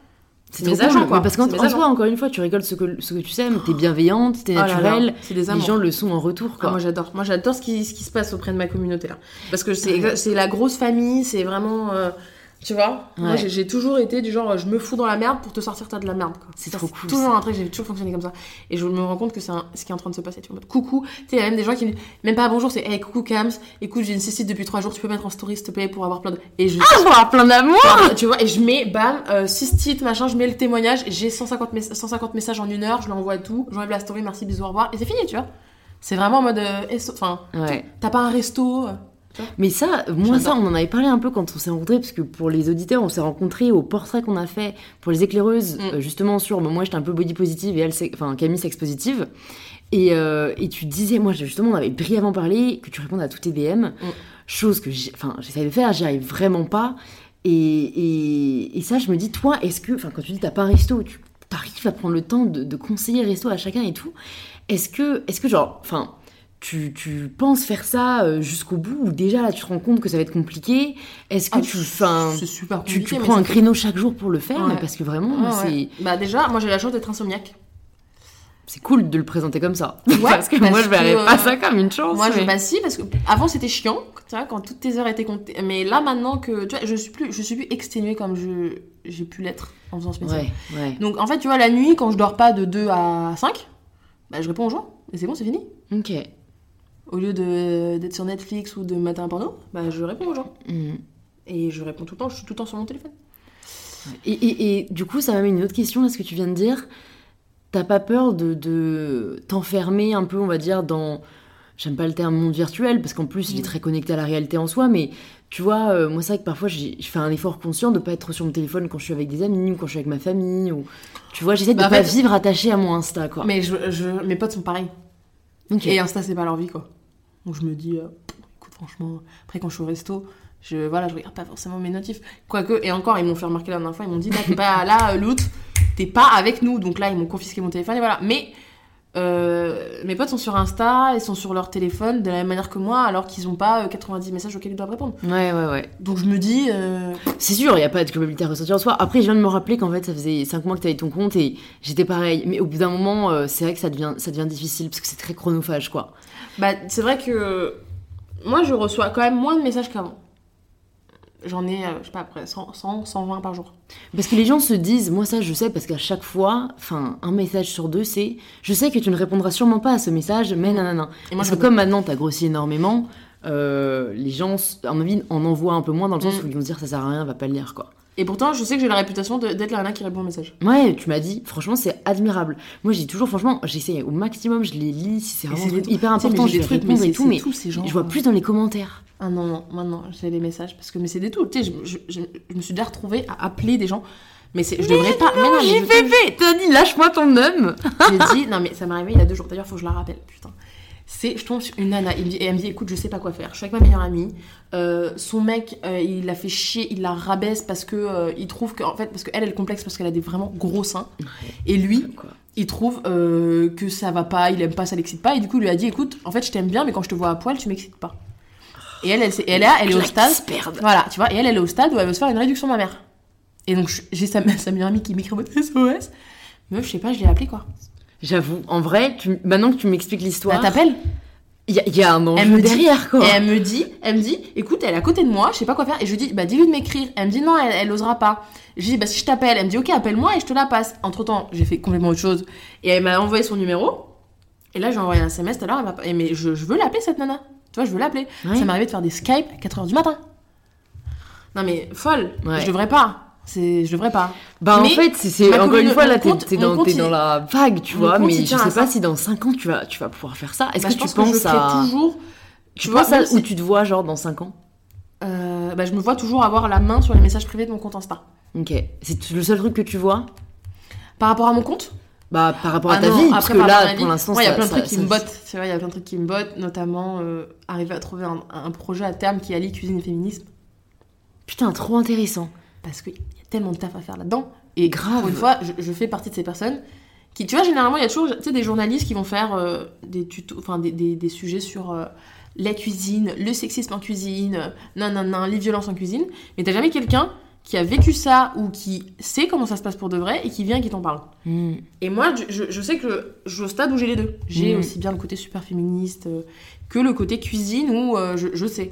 C'est trop agents, cool, quoi. parce qu'en en soi, encore une fois, tu rigoles ce que, ce que tu sais, t'es bienveillante, t'es Oh naturelle, des les gens le sont en retour, Ah, quoi. moi j'adore, moi j'adore ce qui, ce qui se passe auprès de ma communauté là. Parce que c'est la grosse famille, c'est vraiment. euh, tu vois Moi Ouais. j'ai- j'ai toujours été du genre je me fous dans la merde pour te sortir toi de la merde. quoi. C'est trop cool, toujours un truc, j'ai toujours fonctionné comme ça. Et je me rends compte que c'est ce qui est en train de se passer. Tu vois, coucou, tu sais, il y a même des gens qui même pas bonjour, c'est hey coucou Kams, écoute j'ai une cécite depuis trois jours, tu peux mettre en story s'il te plaît pour avoir plein de. Et je. avoir plein d'amour tu vois, et je mets, bam, euh, cystite, machin, je mets le témoignage, j'ai 150, mess- 150 messages en une heure, je l'envoie tout, j'enlève la story, merci, bisous, au revoir, et c'est fini, tu vois. C'est vraiment en mode. euh, Enfin, Ouais. t'as pas un resto. Mais ça, moi, ça, on en avait parlé un peu quand on s'est rencontrés, parce que pour les auditeurs, on s'est rencontrés au portrait qu'on a fait pour les éclaireuses, Mm. euh, justement sur. bon, moi, j'étais un peu body positive et elle, enfin, Camille, sex positive. Et, euh, et tu disais, moi, justement, on avait brièvement parlé que tu répondes à tous tes DM, Mm. chose que j'essaie de faire, j'y arrive vraiment pas. Et, et, et ça, je me dis, toi, est-ce que, enfin, quand tu dis t'as pas un resto, tu arrives à prendre le temps de, de conseiller resto à chacun et tout, est-ce que, est-ce que genre, enfin, tu, tu penses faire ça euh, jusqu'au bout ou déjà là tu te rends compte que ça va être compliqué Est-ce que ah, tu, C'est super tu, tu prends un créneau chaque jour pour le faire Ouais. Parce que vraiment, c'est ouais. Bah, déjà, moi j'ai la chance d'être insomniaque. c'est cool de le présenter comme ça. Ouais, parce que parce moi je verrais que, pas euh, ça comme une chance. Moi, je, mais- bah si, parce que avant c'était chiant, tu vois, quand toutes tes heures étaient comptées. Mais là, maintenant que, tu vois, je suis plus, je suis plus exténuée comme je, j'ai pu l'être en faisant ce métier. Ouais, ouais. Donc, en fait, tu vois, la nuit, quand je dors pas de 2 à 5, bah, je réponds aux gens. Et c'est bon, c'est fini. Ok. Au lieu d'être sur Netflix ou de matin un porno, bah, je réponds aux gens. Mm. Et je réponds tout le temps, je suis tout le temps sur mon téléphone. Et, et- et du coup, ça m'amène une autre question à ce que tu viens de dire. T'as pas peur de, de t'enfermer un peu, on va dire, dans. J'aime pas le terme monde virtuel, parce qu'en plus, il est Mm. très connecté à la réalité en soi, mais tu vois, euh, moi, c'est vrai que parfois, je fais un effort conscient de pas être sur mon téléphone quand je suis avec des amis ou quand je suis avec ma famille. Ou... Tu vois, j'essaie de Bah, pas fait- vivre attaché à mon Insta, quoi. Mais je, je- mes potes sont pareils. Ok. Et Insta, c'est pas leur vie, quoi. Donc je me dis, euh, écoute, franchement, après quand je suis au resto, je, voilà, je regarde pas forcément mes notifs. Quoique, et encore, ils m'ont fait remarquer la dernière fois, ils m'ont dit, là, t'es pas là, euh, l'autre, t'es pas avec nous. Donc là, ils m'ont confisqué mon téléphone, et voilà. Mais euh, mes potes sont sur Insta, ils sont sur leur téléphone de la même manière que moi, alors qu'ils ont pas euh, 90 messages auxquels ils doivent répondre. Ouais, ouais, ouais. Donc je me dis, euh, C'est sûr, il n'y a pas de culpabilité à ressentir en soi. Après, je viens de me rappeler qu'en fait, ça faisait 5 mois que tu avais ton compte et j'étais pareil. Mais au bout d'un moment, c'est vrai que ça devient, ça devient difficile parce que c'est très chronophage, quoi. Bah, c'est vrai que moi, je reçois quand même moins de messages qu'avant. J'en ai, euh, je sais pas, après 100, 100, 120 par jour. Parce que les gens se disent, moi ça je sais, parce qu'à chaque fois, enfin, un message sur deux, c'est je sais que tu ne répondras sûrement pas à ce message, mais nanana. Et moi, Parce que comme maintenant t'as grossi énormément, euh, les gens, à mon avis, en envoient un peu moins dans le sens Mm. où ils vont se dire ça sert à rien, va pas le lire, quoi. Et pourtant, je sais que j'ai la réputation d'être la nana qui répond aux messages. Ouais, tu m'as dit, franchement, c'est admirable. Moi, j'ai toujours, franchement, j'essaie au maximum, je les lis, si c'est vraiment des- hyper mais important, j'ai je des vais trucs, répondre mais et tout, mais tous ces gens. je vois plus dans les commentaires. Ah non, non, maintenant, j'ai les messages. Parce que, mais c'est des tout. Tu sais, je, je, je, je me suis déjà retrouvée à appeler des gens. Mais c'est, je devrais pas. mais non, mais J'ai fait fait, t'as dit, lâche-moi ton homme. J'ai dit, non, mais ça m'est arrivé il y a deux jours. D'ailleurs, faut que je la rappelle. Putain. C'est, je tombe sur une nana. Il me dit, et elle me dit, écoute, je sais pas quoi faire. Je suis avec ma meilleure amie. Euh, son mec, euh, il l'a fait chier, il la rabaisse parce que euh, il trouve que, en fait, parce qu'elle, elle est complexe parce qu'elle a des vraiment gros seins. Et lui, il trouve que ça va pas, il aime pas, ça l'excite pas. Et du coup, il lui a dit, écoute, en fait, je t'aime bien, mais quand je te vois à poil, tu m'excites pas. Et elle, elle, elle, elle est au stade. Voilà, tu vois, et elle, elle est au stade où elle veut se faire une réduction mammaire. Et donc, j'ai sa, sa meilleure amie qui m'écrit en mode SOS. Meuf, je sais pas, je l'ai appelée quoi. J'avoue, en vrai, tu- maintenant que tu m'expliques Elle l'histoire, t'appelle il y, a- il y a un enjeu Elle me dit- derrière, quoi. Et elle me dit, elle me dit, écoute, elle est à côté de moi, je sais pas quoi faire. Et je lui dis, bah dis-lui de m'écrire. Elle me dit, non, elle, elle osera pas. Je lui dis, bah si je t'appelle, elle me dit, ok, appelle-moi et je te la passe. Entre temps, j'ai fait complètement autre chose. Et elle m'a envoyé son numéro. Et là, j'ai envoyé un SMS tout à l'heure. elle m'a pas- et Mais je, je veux l'appeler cette nana. Tu vois, je veux l'appeler. Ouais. Ça m'est arrivé de faire des Skype à 4h du matin. Non mais folle. Ouais. Je devrais pas. C'est, je devrais pas. Bah en Mais fait, c'est- encore une fois là, t'es dans, il- dans la vague, tu vois, mais je sais à pas ça. si dans 5 ans tu vas, tu vas pouvoir faire ça. Est-ce Bah, que tu pense penses que je à. toujours. Tu vois, à même où tu te vois, genre dans 5 ans? Euh, bah, je me vois toujours avoir la main sur les messages privés de mon compte Insta. Ok. C'est le seul truc que tu vois? Par rapport à mon compte? Bah par rapport à Ah ta non, vie, après, parce que par à là, pour l'instant, ouais, il y a ça- plein de ça- trucs qui ça- me bottent. C'est vrai, il y a plein de trucs qui me bottent, notamment euh, arriver à trouver un projet à terme qui allie cuisine et féminisme. Putain, trop intéressant. Parce qu'il y a tellement de taf à faire là-dedans. Et Grave. Une fois, je, je fais partie de ces personnes qui, tu vois, généralement, il y a toujours tu sais, des journalistes qui vont faire euh, des tutos, des, des- des sujets sur euh, la cuisine, le sexisme en cuisine, non, non, non, les violences en cuisine. Mais t'as jamais quelqu'un qui a vécu ça ou qui sait comment ça se passe pour de vrai et qui vient et qui t'en parle. Hmm. Et moi, je, je- sais que je suis au stade où j'ai les deux. J'ai Mm. aussi bien le côté super féministe euh, que le côté cuisine où euh, je, je sais.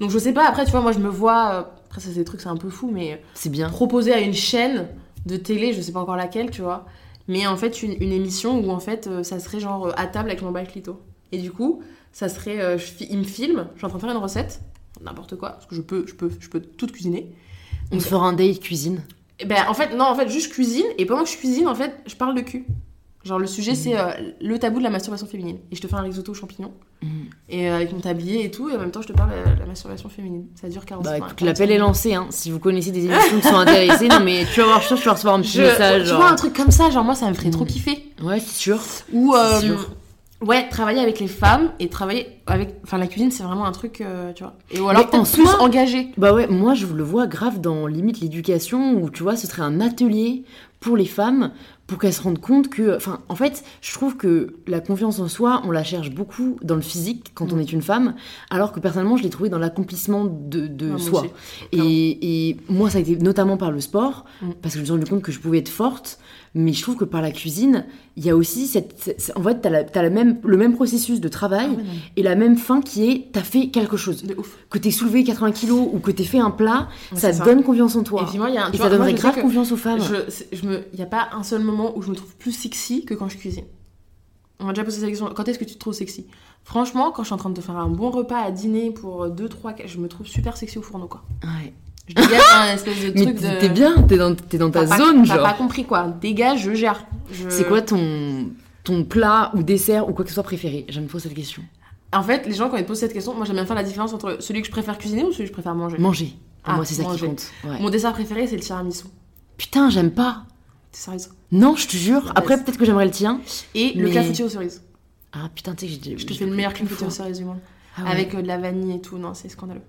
Donc je sais pas, après, tu vois, moi je me vois. Après, ça, c'est des trucs, c'est un peu fou, mais C'est bien. proposer à une chaîne de télé, je sais pas encore laquelle, tu vois, mais en fait, une, une émission où en fait, euh, ça serait genre euh, à table avec mon clito. Et du coup, ça serait. euh, je il me filme, je suis en train de faire une recette, n'importe quoi, parce que je peux, je peux, je peux tout cuisiner. On se fera un date cuisine. Et ben en fait non en fait juste cuisine et pendant que je cuisine en fait je parle de cul. Genre le sujet c'est euh, le tabou de la masturbation féminine et je te fais un risotto aux champignons Mm. et euh, avec mon tablier et tout et en même temps je te parle de la masturbation féminine. Ça dure 40 Bah écoute, 45 l'appel est lancé, hein. Si vous connaissez des émissions qui sont intéressées, non mais tu vas voir, je tu vas recevoir un petit Je- message. tu genre. vois un truc comme ça genre moi ça me ferait trop Mm. kiffer. Ouais, c'est sûr. Ou euh, sûr. ouais travailler avec les femmes et travailler avec enfin la cuisine c'est vraiment un truc euh, tu vois. Et ou alors en plus engagé. Bah ouais, moi je le vois grave dans limite l'éducation où tu vois, ce serait un atelier pour les femmes pour qu'elles se rendent compte que. Enfin, en fait, je trouve que la confiance en soi, on la cherche beaucoup dans le physique quand on Mm. est une femme, alors que personnellement, je l'ai trouvé dans l'accomplissement de, soi. et moi, ça a été notamment par le sport, Mm. parce que je me suis rendu compte que je pouvais être forte, mais je trouve que par la cuisine, il y a aussi cette. en fait, t'as, la- t'as la même, le même processus de travail Ah ouais, et la même fin qui est t'as fait quelque chose. de ouf. Que t'aies soulevé 80 kilos ou que t'aies fait un plat, Ouais, ça ça. donne confiance en toi. Et moi il y a un Et ça vois, donnerait grave confiance aux femmes. Je, c'est- je me, il y a pas un seul moment où je me trouve plus sexy que quand je cuisine. On m'a déjà posé cette question. Quand est-ce que tu te trouves sexy? Franchement, quand je suis en train de te faire un bon repas à dîner pour 2, 3, je me trouve super sexy au fourneau, quoi. Ouais. Je dégage un espèce de Mais truc t'es de... t'es bien, t'es dans, t'es dans ta T'as pas- zone, T'as genre. pas compris, quoi. Dégage, je gère. Je- C'est quoi ton, ton plat ou dessert ou quoi que ce soit préféré? Je me pose cette question. En fait, les gens, quand ils posent cette question, moi j'aime bien faire la différence entre celui que je préfère cuisiner ou celui que je préfère manger. Manger. Ah, moi, c'est ça qui compte. Ouais. Mon dessert préféré, c'est le tiramisu. Putain, j'aime pas. T'es sérieuse Non, je te jure. Après, peut-être que j'aimerais le tien. Et le Mais- clafoutis aux cerises. Ah putain, tu sais que j'ai. Je te fais le meilleur clafoutis aux cerises du monde. Ah ouais. Avec euh, de la vanille et tout. Non, c'est scandaleux.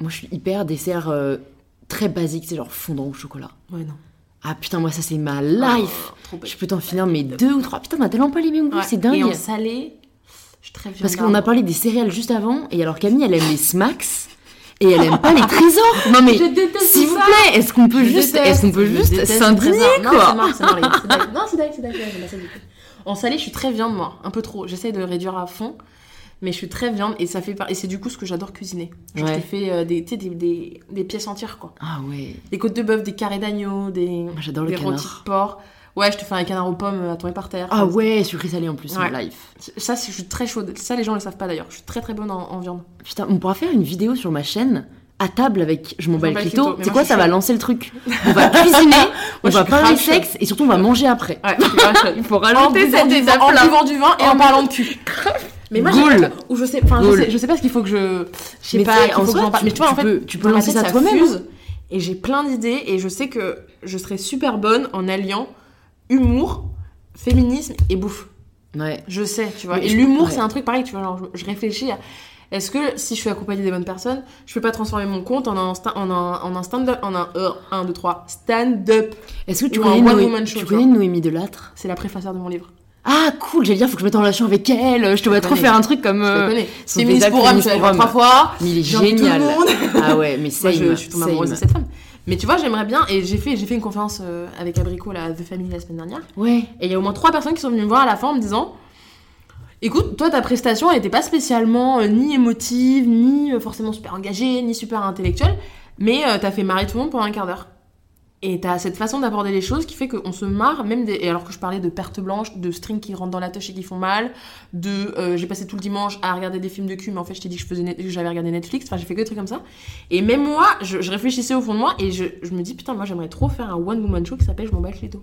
Moi, je suis hyper dessert euh, très basique, c'est genre fondant au chocolat. Ouais, non. Ah putain, moi, ça, c'est ma life. Oh. Je peux t'en finir mes deux ou trois. Putain, on a tellement pas les mêmes goûts, Ouais. c'est dingue. Et en salé, je suis très Parce qu'on a parlé des céréales juste avant, et alors Camille, elle aime les smacks, et elle aime pas les trésors. Non mais, s'il vous plaît, est-ce qu'on peut Je juste, est-ce qu'on peut juste s'indigner, trésors. Non, quoi c'est. Non, c'est dingue, c'est coup. En salé, je suis très viande, moi. Un peu trop. J'essaie de réduire à fond. Mais je suis très viande et ça fait par- et c'est du coup ce que j'adore cuisiner. Genre, Je Ouais. te fais euh, des, des, des, des pièces entières quoi. Ah ouais, Des côtes de bœuf, des carrés d'agneau, des, j'adore le des canard. de porc. Ouais, je te fais un canard aux pommes à tomber par terre. Ah ouais, sucré salé en plus, Ouais. life. Ça, je suis très chaude. Ça, les gens le savent pas d'ailleurs. Je suis très très bonne en, en viande. Putain, on pourra faire une vidéo sur ma chaîne à table avec je m'en bats le clito. C'est quoi, je ça va lancer le truc. On va cuisiner, on je va parler sexe et surtout on va manger après. Ouais, je. Il faut rajouter cette étape en buvant du vin et en parlant de cul. Mais moi, ou je sais, enfin, je sais, je sais pas ce qu'il faut que je, je sais Mais pas, en faut que soi, j'en parle. tu- Mais tu vois, tu en fait, peux- tu peux lancer ça toi-même, Et j'ai plein d'idées et je sais que je serais super bonne en alliant humour, féminisme et bouffe. Ouais. Je sais, tu vois. Mais et l'humour, ouais. c'est un truc pareil, tu vois. Genre, je, je réfléchis à. Est-ce que si je suis accompagnée des bonnes personnes, je peux pas transformer mon compte en un, en un, en un stand-up, en un 1, 2, 3, stand-up Est-ce que tu connais, Noé- show, tu tu connais Noémie Delattre? C'est la préfaceur de mon livre. Ah cool, j'allais dire, faut que je mette en relation avec elle. Je te vois trop faire un truc comme. Euh, Féministe spectacle pour hommes, je trois fois. Mais il est génial. Ah ouais, mais same. je, suis tombée amoureuse de cette femme. Mais tu vois, j'aimerais bien, et j'ai fait, j'ai fait une conférence euh, avec Abrico, la The Family, la semaine dernière, Ouais. et il y a au moins trois personnes qui sont venues me voir à la fin en me disant Écoute, toi, ta prestation, elle était pas spécialement euh, ni émotive, ni euh, forcément super engagée, ni super intellectuelle, mais t'as fait marrer tout le monde pendant un quart d'heure. Et t'as cette façon d'aborder les choses qui fait qu'on se marre, même des... et alors que je parlais de pertes blanches, de strings qui rentrent dans la touche et qui font mal, de euh, j'ai passé tout le dimanche à regarder des films de cul, mais en fait je t'ai dit que net- j'avais regardé Netflix, enfin j'ai fait que des trucs comme ça. Et même moi, je, je réfléchissais au fond de moi et je, je me dis putain, moi j'aimerais trop faire un one woman show qui s'appelle Je m'en bats le clito.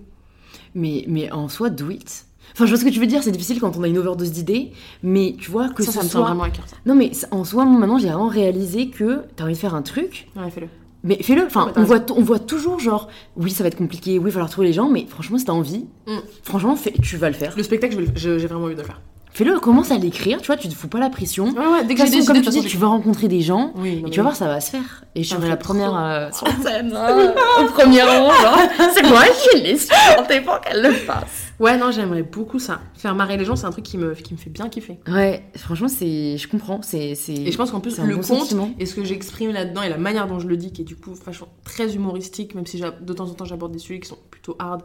Mais, mais en soi, do it. Enfin, je vois ce que tu veux dire, c'est difficile quand on a une overdose d'idées, mais tu vois que ça, me tient soit. vraiment à cœur ça. Non, mais en soi, moi, maintenant, j'ai vraiment réalisé que t'as envie de faire un truc, Ouais, fais-le. Mais fais-le. Enfin, on, voit, on voit toujours, genre, oui, ça va être compliqué, oui, il va falloir trouver les gens, mais franchement, si t'as envie, Mm. franchement, fais- tu vas le faire. Le spectacle, j'ai vraiment envie de le faire. Fais-le, commence à l'écrire, tu vois, tu te fous pas la pression. Ouais, ouais, dès que des façon, comme tu dis, tu vas rencontrer des gens, Oui, et tu vas voir, ça va se faire. Et je serai la première euh, sur scène, hein, au premier rang, genre. C'est moi qui l'ai supporté pour qu'elle le fasse. Ouais, non, j'aimerais beaucoup ça. Faire marrer les gens, c'est un truc qui me, qui me fait bien kiffer. Ouais, franchement, c'est, je comprends, c'est, c'est. Et je pense qu'en plus, le bon conte sentiment. et ce que j'exprime là-dedans et la manière dont je le dis, qui est du coup vachement très humoristique, même si de temps en temps j'aborde des sujets qui sont plutôt hard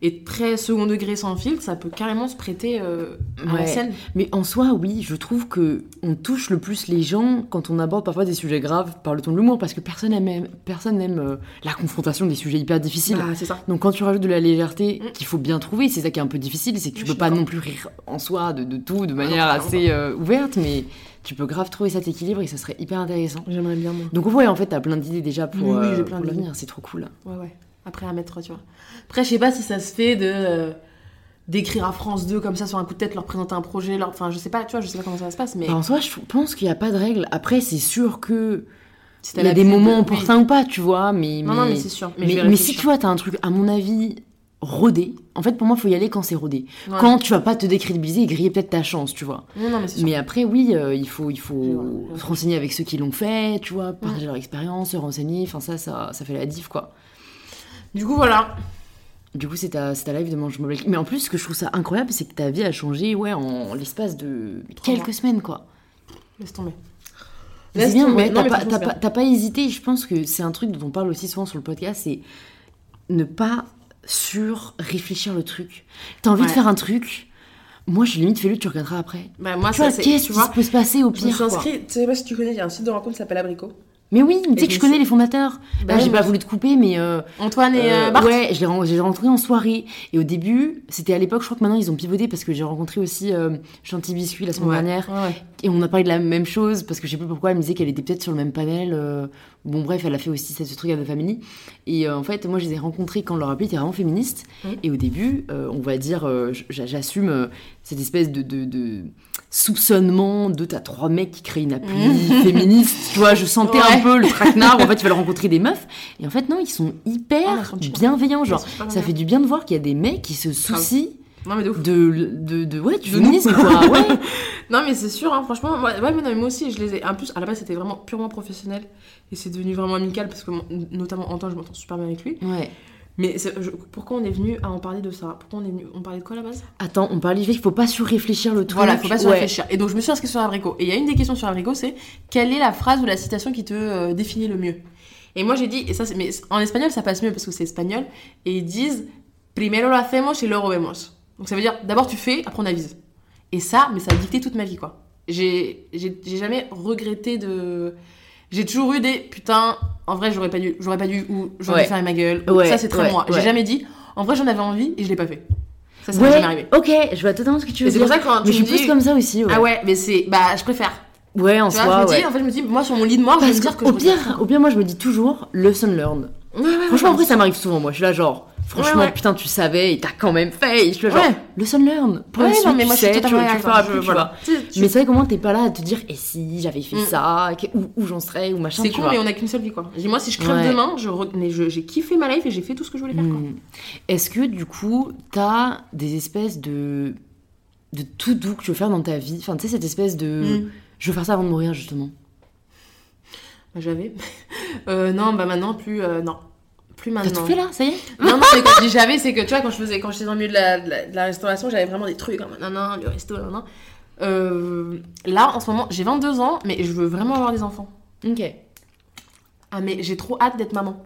et très second degré sans filtre, ça peut carrément se prêter euh, à la scène. Mais en soi, oui, je trouve que on touche le plus les gens quand on aborde parfois des sujets graves par le ton de l'humour, parce que personne aime, personne n'aime euh, la confrontation des sujets hyper difficiles. C'est ça. Donc quand tu rajoutes de la légèreté Mm. qu'il faut bien trouver, c'est ça qui est un peu difficile, c'est que tu Je peux pas non plus rire en soi de, de tout de non, manière assez euh, ouverte, mais tu peux grave trouver cet équilibre et ça serait hyper intéressant. J'aimerais bien, moi. Donc ouais, en fait, t'as plein d'idées déjà pour, Oui, oui, plein pour l'avenir, c'est trop cool. Ouais, ouais. Après, à mettre, tu vois. Après, je sais pas si ça se fait de. euh, d'écrire à France 2 comme ça sur un coup de tête, leur présenter un projet, leur... enfin je sais pas, tu vois, je sais pas comment ça se passe, mais Enfin, en soi, je pense qu'il n'y a pas de règle. Après, c'est sûr que si il y a des moments opportuns ou pas, tu vois, mais... Non, non, mais c'est sûr. Mais, si tu vois, t'as un truc, à mon avis, rodé. En fait, pour moi, faut y aller quand c'est rodé. Ouais. Quand tu vas pas te décrédibiliser et griller peut-être ta chance, tu vois. Non, non, mais. Mais après, oui, euh, il faut, il faut se renseigner avec ceux qui l'ont fait, tu vois, partager leur expérience, se renseigner. Enfin, ça, ça, ça fait la diff, quoi. Du coup, voilà. Du coup, c'est ta, c'est ta live de Mange Mobile. Mais en plus, ce que je trouve ça incroyable, c'est que ta vie a changé, ouais, en l'espace de Trois quelques mois. semaines, quoi. Laisse tomber. Laisse bien, tomber. ouais, Non, t'as mais pas, franchement, t'as c'est pas- bien. t'as pas hésité, je pense que c'est un truc dont on parle aussi souvent sur le podcast, c'est ne pas sur-réfléchir le truc. T'as envie de Ouais. faire un truc, moi je limite fais-le, tu regarderas après. Bah, moi, tu ça, vois, c'est. qu'est-ce Tu qui vois, peut se passer au je me pire suis quoi. inscrite, tu sais pas si tu connais, il y a un site de rencontre qui s'appelle Abrico. Mais oui, tu sais que je connais les fondateurs. Bah Là, oui, j'ai moi pas voulu te couper, mais. euh, Antoine et euh, euh, Bart. ouais, je l'ai ren- j'ai rencontré en soirée. Et au début, c'était à l'époque, je crois que maintenant ils ont pivoté parce que j'ai rencontré aussi euh, Chanty Biscuit la semaine Ouais. dernière. Ouais. Et on a parlé de la même chose parce que je sais plus pourquoi elle me disait qu'elle était peut-être sur le même panel. euh, Bon, bref, elle a fait aussi ce truc à The Family. Et en fait, moi, je les ai rencontrés quand leur appli était vraiment féministe. Mhm. Et au début, on va dire, j'assume cette espèce de, de, de soupçonnement de t'as trois mecs qui créent une appli féministe. Tu vois, je sentais un peu le traquenard. où, en fait, tu vas leur rencontrer des meufs. Et en fait, non, ils sont hyper Ah, bienveillants. Genre, ça fait du bien de voir qu'il y a des mecs qui se soucient Non, mais de de, de, de, ouais, du De féminisme, quoi. Ouais. Non, mais c'est sûr, hein, franchement. Moi, ouais, mais non, mais moi aussi, je les ai. En plus, à la base, c'était vraiment purement professionnel. Et c'est devenu vraiment amical parce que, notamment Antoine, je m'entends super bien avec lui. ouais. Mais je- pourquoi on est venu à en parler de ça? Pourquoi on est venu On parlait de quoi à la base? Attends, on parlait du fait qu'il faut pas surréfléchir le truc. Voilà, faut pas se Ouais. réfléchir. Et donc, je me suis inscrite sur Abrico. Et il y a une des questions sur Abrico, c'est quelle est la phrase ou la citation qui te euh, définit le mieux? Et moi, j'ai dit, et ça, c'est- mais en espagnol, ça passe mieux parce que c'est espagnol. Et ils disent Primero lo hacemos y luego vemos. Donc, ça veut dire d'abord tu fais, après on avise. Et ça, mais ça a dicté toute ma vie, quoi. J'ai jamais regretté de. J'ai toujours eu des putain, en vrai, j'aurais pas dû, j'aurais pas dû, ou j'aurais Ouais. dû faire ma gueule. ou Ouais, ça, c'est très ouais, moi. J'ai jamais dit, en vrai, j'en avais envie et je l'ai pas fait. Ça, ça m'est jamais arrivé. ok, je vois totalement ce que tu veux c'est dire. pour ça quand mais tu je suis plus dis- comme ça aussi. Ah ouais, mais c'est. Bah, je préfère. Ouais, en Tu vois, soi, je me ouais. dis, en fait, je me dis, moi, sur mon lit de mort, je vais me dire que qu'au je pire, au pire, moi, je me dis toujours, lesson learned. Ouais, ouais, Franchement, ouais, après, ça m'arrive souvent, moi. Je suis là, genre, franchement, Ouais, ouais. putain, tu savais, et t'as quand même fait. Je là, genre, Ouais. lesson learned. Pour Ouais, non, mais tu moi, suis sais, tu, tu tu voilà. Tu sais, tu- Mais c'est vrai, comment t'es pas là à te dire, et si j'avais fait Mm. ça, où, où j'en serais, ou machin, C'est tu con, vois. mais on a qu'une seule vie, quoi. Dis, moi, si je crève Ouais. demain, je- j'ai kiffé ma life et j'ai fait tout ce que je voulais faire, quoi. Hmm. Est-ce que du coup, t'as des espèces de de tout doux que tu veux faire dans ta vie? Enfin, tu sais, cette espèce de. Hmm. Je veux faire ça avant de mourir, justement. Bah, j'avais. Euh, non, bah maintenant, plus. euh, non. Plus T'as maintenant. tout fait là Ça y est Non, non, mais quand je dis j'avais, c'est que tu vois, quand je faisais, quand j'étais dans le milieu de la, de la, de la restauration, j'avais vraiment des trucs comme non, non, le resto, non, non. Euh, là, en ce moment, j'ai 22 ans, mais je veux vraiment avoir des enfants. Ok. Ah, mais j'ai trop hâte d'être maman.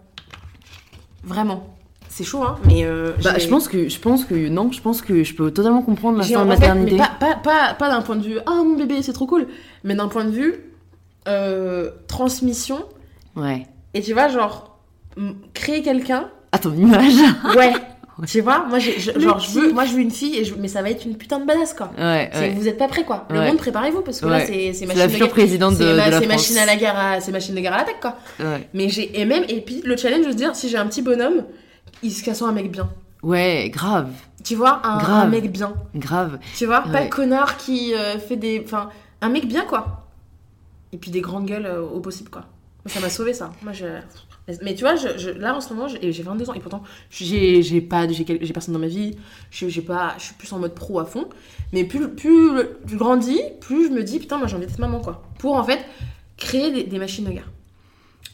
Vraiment. C'est chaud, hein, mais. euh, Bah, je pense que je pense que non, je pense que je peux totalement comprendre j'ai l'instinct de fait, maternité. mais pas, pas, pas, pas d'un point de vue, ah mon bébé, c'est trop cool, mais d'un point de vue euh, transmission. Ouais. Et tu vois, genre, créer quelqu'un, À ton image. ouais. Tu vois, moi, je- genre, je veux, moi, je veux une fille, et je- mais ça va être une putain de badass, quoi. Ouais. Vous êtes pas prêts, quoi. Le Ouais. monde, préparez-vous, parce que là, c'est, machine la de guerre. présidente de, C'est, de ma- la c'est France. machine à la guerre, à- c'est machine de guerre à l'attaque, quoi. Ouais. Mais j'ai, et même, et puis le challenge de se dire, si j'ai un petit bonhomme, il se casse un mec bien. Ouais, grave, Tu vois, un, Grave. un mec bien. grave. Tu vois, pas le connard qui euh, fait des. Enfin, un mec bien, quoi. Et puis des grandes gueules euh, au possible, quoi. Ça m'a sauvé, ça. Moi, je. Mais tu vois, je, je- là en ce moment, j'ai et j'ai 22 ans et pourtant, j'ai pas, j'ai personne dans ma vie. Je j'ai pas, je suis plus en mode pro à fond. Mais plus, plus je grandis, plus je me dis putain, moi j'ai envie d'être maman quoi. Pour en fait créer des, des machines de guerre.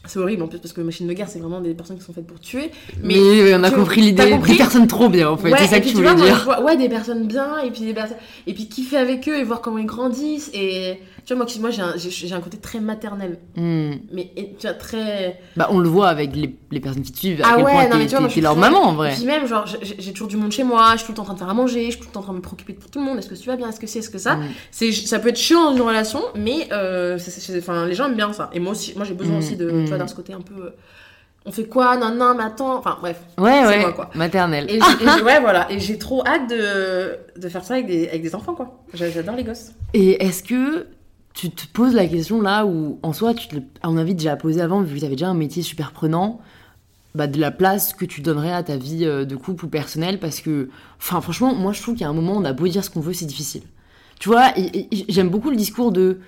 C'est horrible en plus parce que machines de guerre, c'est vraiment des personnes qui sont faites pour tuer. Mais, on a compris l'idée. compris Des personnes trop bien, en fait. Ouais, c'est ça que tu voulais dire. vois- ouais, des personnes bien, et puis des personnes, et puis kiffer avec eux et voir comment ils grandissent. Et tu vois, moi, j'ai un, j'ai- un côté très maternel, Hmm. mais et, tu vois, très. Bah, on le voit avec les, les personnes qui te suivent. À Ah quel ouais, point t'es- leur maman, en Et vrai. puis même, genre, j'ai toujours du monde chez moi, je suis tout le temps en train de faire à manger, je suis tout le temps en train de me préoccuper de tout le monde. Est-ce que tu vas bien? Est-ce que c'est Est-ce que ça? Mm. c'est Ça peut être chiant dans une relation, mais euh, enfin, les gens aiment bien ça. Et moi aussi, moi j'ai besoin Mm, aussi de, tu vois, dans ce côté un peu. euh, on fait quoi? Non, non, mais attends. Enfin, bref. Ouais, ouais. moi, quoi. Maternelle. Et, et ouais, voilà. Et j'ai trop hâte de, de faire ça avec des, avec des enfants, quoi. J'a- J'adore les gosses. Et est-ce que tu te poses la question là où, en soi, tu te, à mon avis, déjà posé avant, vu que tu avais déjà un métier super prenant, bah, de la place que tu donnerais à ta vie euh, de couple ou personnelle Parce que, enfin, franchement, moi, je trouve qu'il y a un moment, on a beau dire ce qu'on veut, c'est difficile. Tu vois, j'aime beaucoup le discours de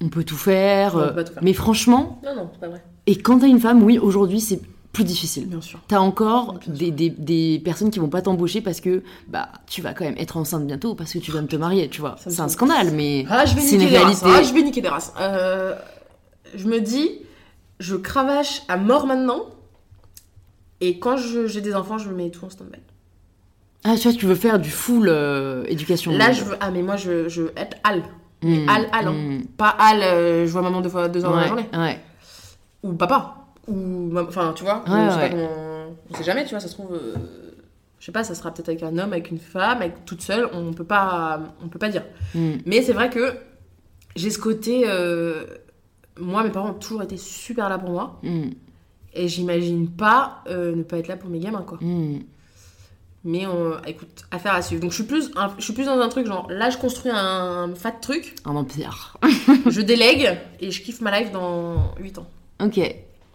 on peut tout faire, Non, on euh, peut pas tout faire. mais franchement, Non, non, c'est pas vrai. et quand t'as une femme, oui, aujourd'hui, c'est plus difficile. Bien sûr. T'as encore des, des, des personnes qui vont pas t'embaucher parce que bah tu vas quand même être enceinte bientôt parce que tu de te marier, tu vois. Me C'est un scandale, mais Ah, je vais c'est une réalité. Ah, je vais niquer des races. Euh, je me dis, je cravache à mort maintenant. Et quand j'ai des enfants, je mets tout en stand-by. Ah, tu vois, tu veux faire du full euh, éducation. Là, je veux. Ah, mais moi, je, je veux être Al. Hmm, Al, Al, hein. hmm. Pas Al, euh, je vois maman deux fois deux heures dans la Ouais, journée. ouais. Ou papa. Ou. Enfin, tu vois. Ouais, ou je sais ouais. pas comment. On sait jamais, tu vois, ça se trouve. euh, Je sais pas, ça sera peut-être avec un homme, avec une femme, avec toute seule. On peut pas, on peut pas dire. Hmm. Mais c'est vrai que j'ai ce côté. euh, moi, mes parents ont toujours été super là pour moi. Mm. Et j'imagine pas euh, ne pas être là pour mes gamins, quoi. Mm. Mais on- écoute, affaire à suivre. Donc je suis plus, un- je suis plus dans un truc genre, là je construis un fat truc, Un vampire. je délègue et je kiffe ma life dans 8 ans. Ok.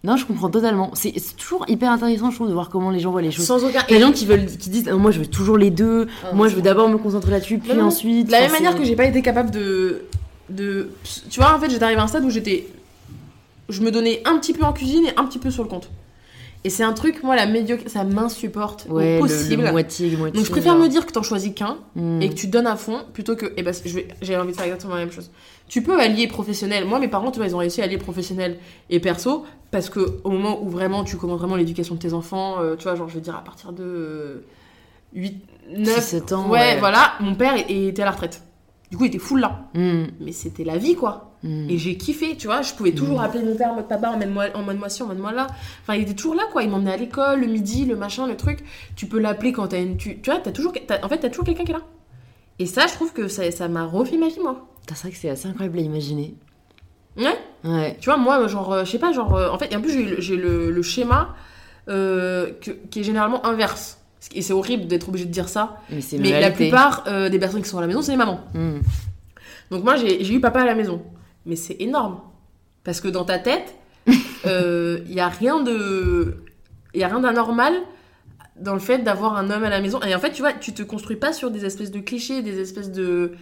Non, je comprends totalement. C'est toujours hyper intéressant, je trouve, de voir comment les gens voient les choses. Sans aucun... Il y a des gens qui veulent, qui disent, Ah, moi, je veux toujours les deux. Ah, moi, je veux d'abord me concentrer là-dessus, puis Non, ensuite. De la même manière que j'ai pas été capable de, de... Tu vois, en fait, j'étais arrivée à un stade où j'étais... Je me donnais un petit peu en cuisine et un petit peu sur le compte. Et c'est un truc, moi, la médiocrité, ça m'insupporte Ouais, au le- possible. le, moitié, le moitié. Donc je préfère me dire que t'en choisis qu'un Mm. et que tu donnes à fond plutôt que eh ben, j'ai envie de faire exactement la même chose tu peux allier professionnel moi mes parents tu vois ils ont réussi à allier professionnel et perso parce que au moment où vraiment tu commences vraiment l'éducation de tes enfants euh, tu vois genre je veux dire à partir de euh, 8 9 Six, sept ans, ouais, ouais. voilà mon père était à la retraite du coup il était full là Mm. mais c'était la vie quoi Mm. et j'ai kiffé, tu vois. Je pouvais toujours appeler mon père en mode papa, emmène-moi emmène ci, emmène-moi là. Enfin, il était toujours là, quoi. Il m'emmenait à l'école, le midi, le machin, le truc. Tu peux l'appeler quand t'as une. Tu, tu vois, t'as toujours. en fait, t'as toujours quelqu'un qui est là. Et ça, je trouve que ça ça m'a refait ma vie, moi. C'est vrai que c'est assez incroyable à imaginer. Ouais. Ouais. Tu vois, moi, genre, euh, je sais pas, genre. euh, en fait, et en plus, j'ai le- schéma euh, que- qui est généralement inverse. Et c'est horrible d'être obligé de dire ça. Mais c'est Mais la plupart euh, des personnes qui sont à la maison, c'est les mamans. Mm. Donc moi, j'ai eu papa à la maison. Mais c'est énorme. Parce que dans ta tête, il n'y a rien de... Il y a rien d'anormal dans le fait d'avoir un homme à la maison. Et en fait, tu vois, tu te construis pas sur des espèces de clichés, des espèces de...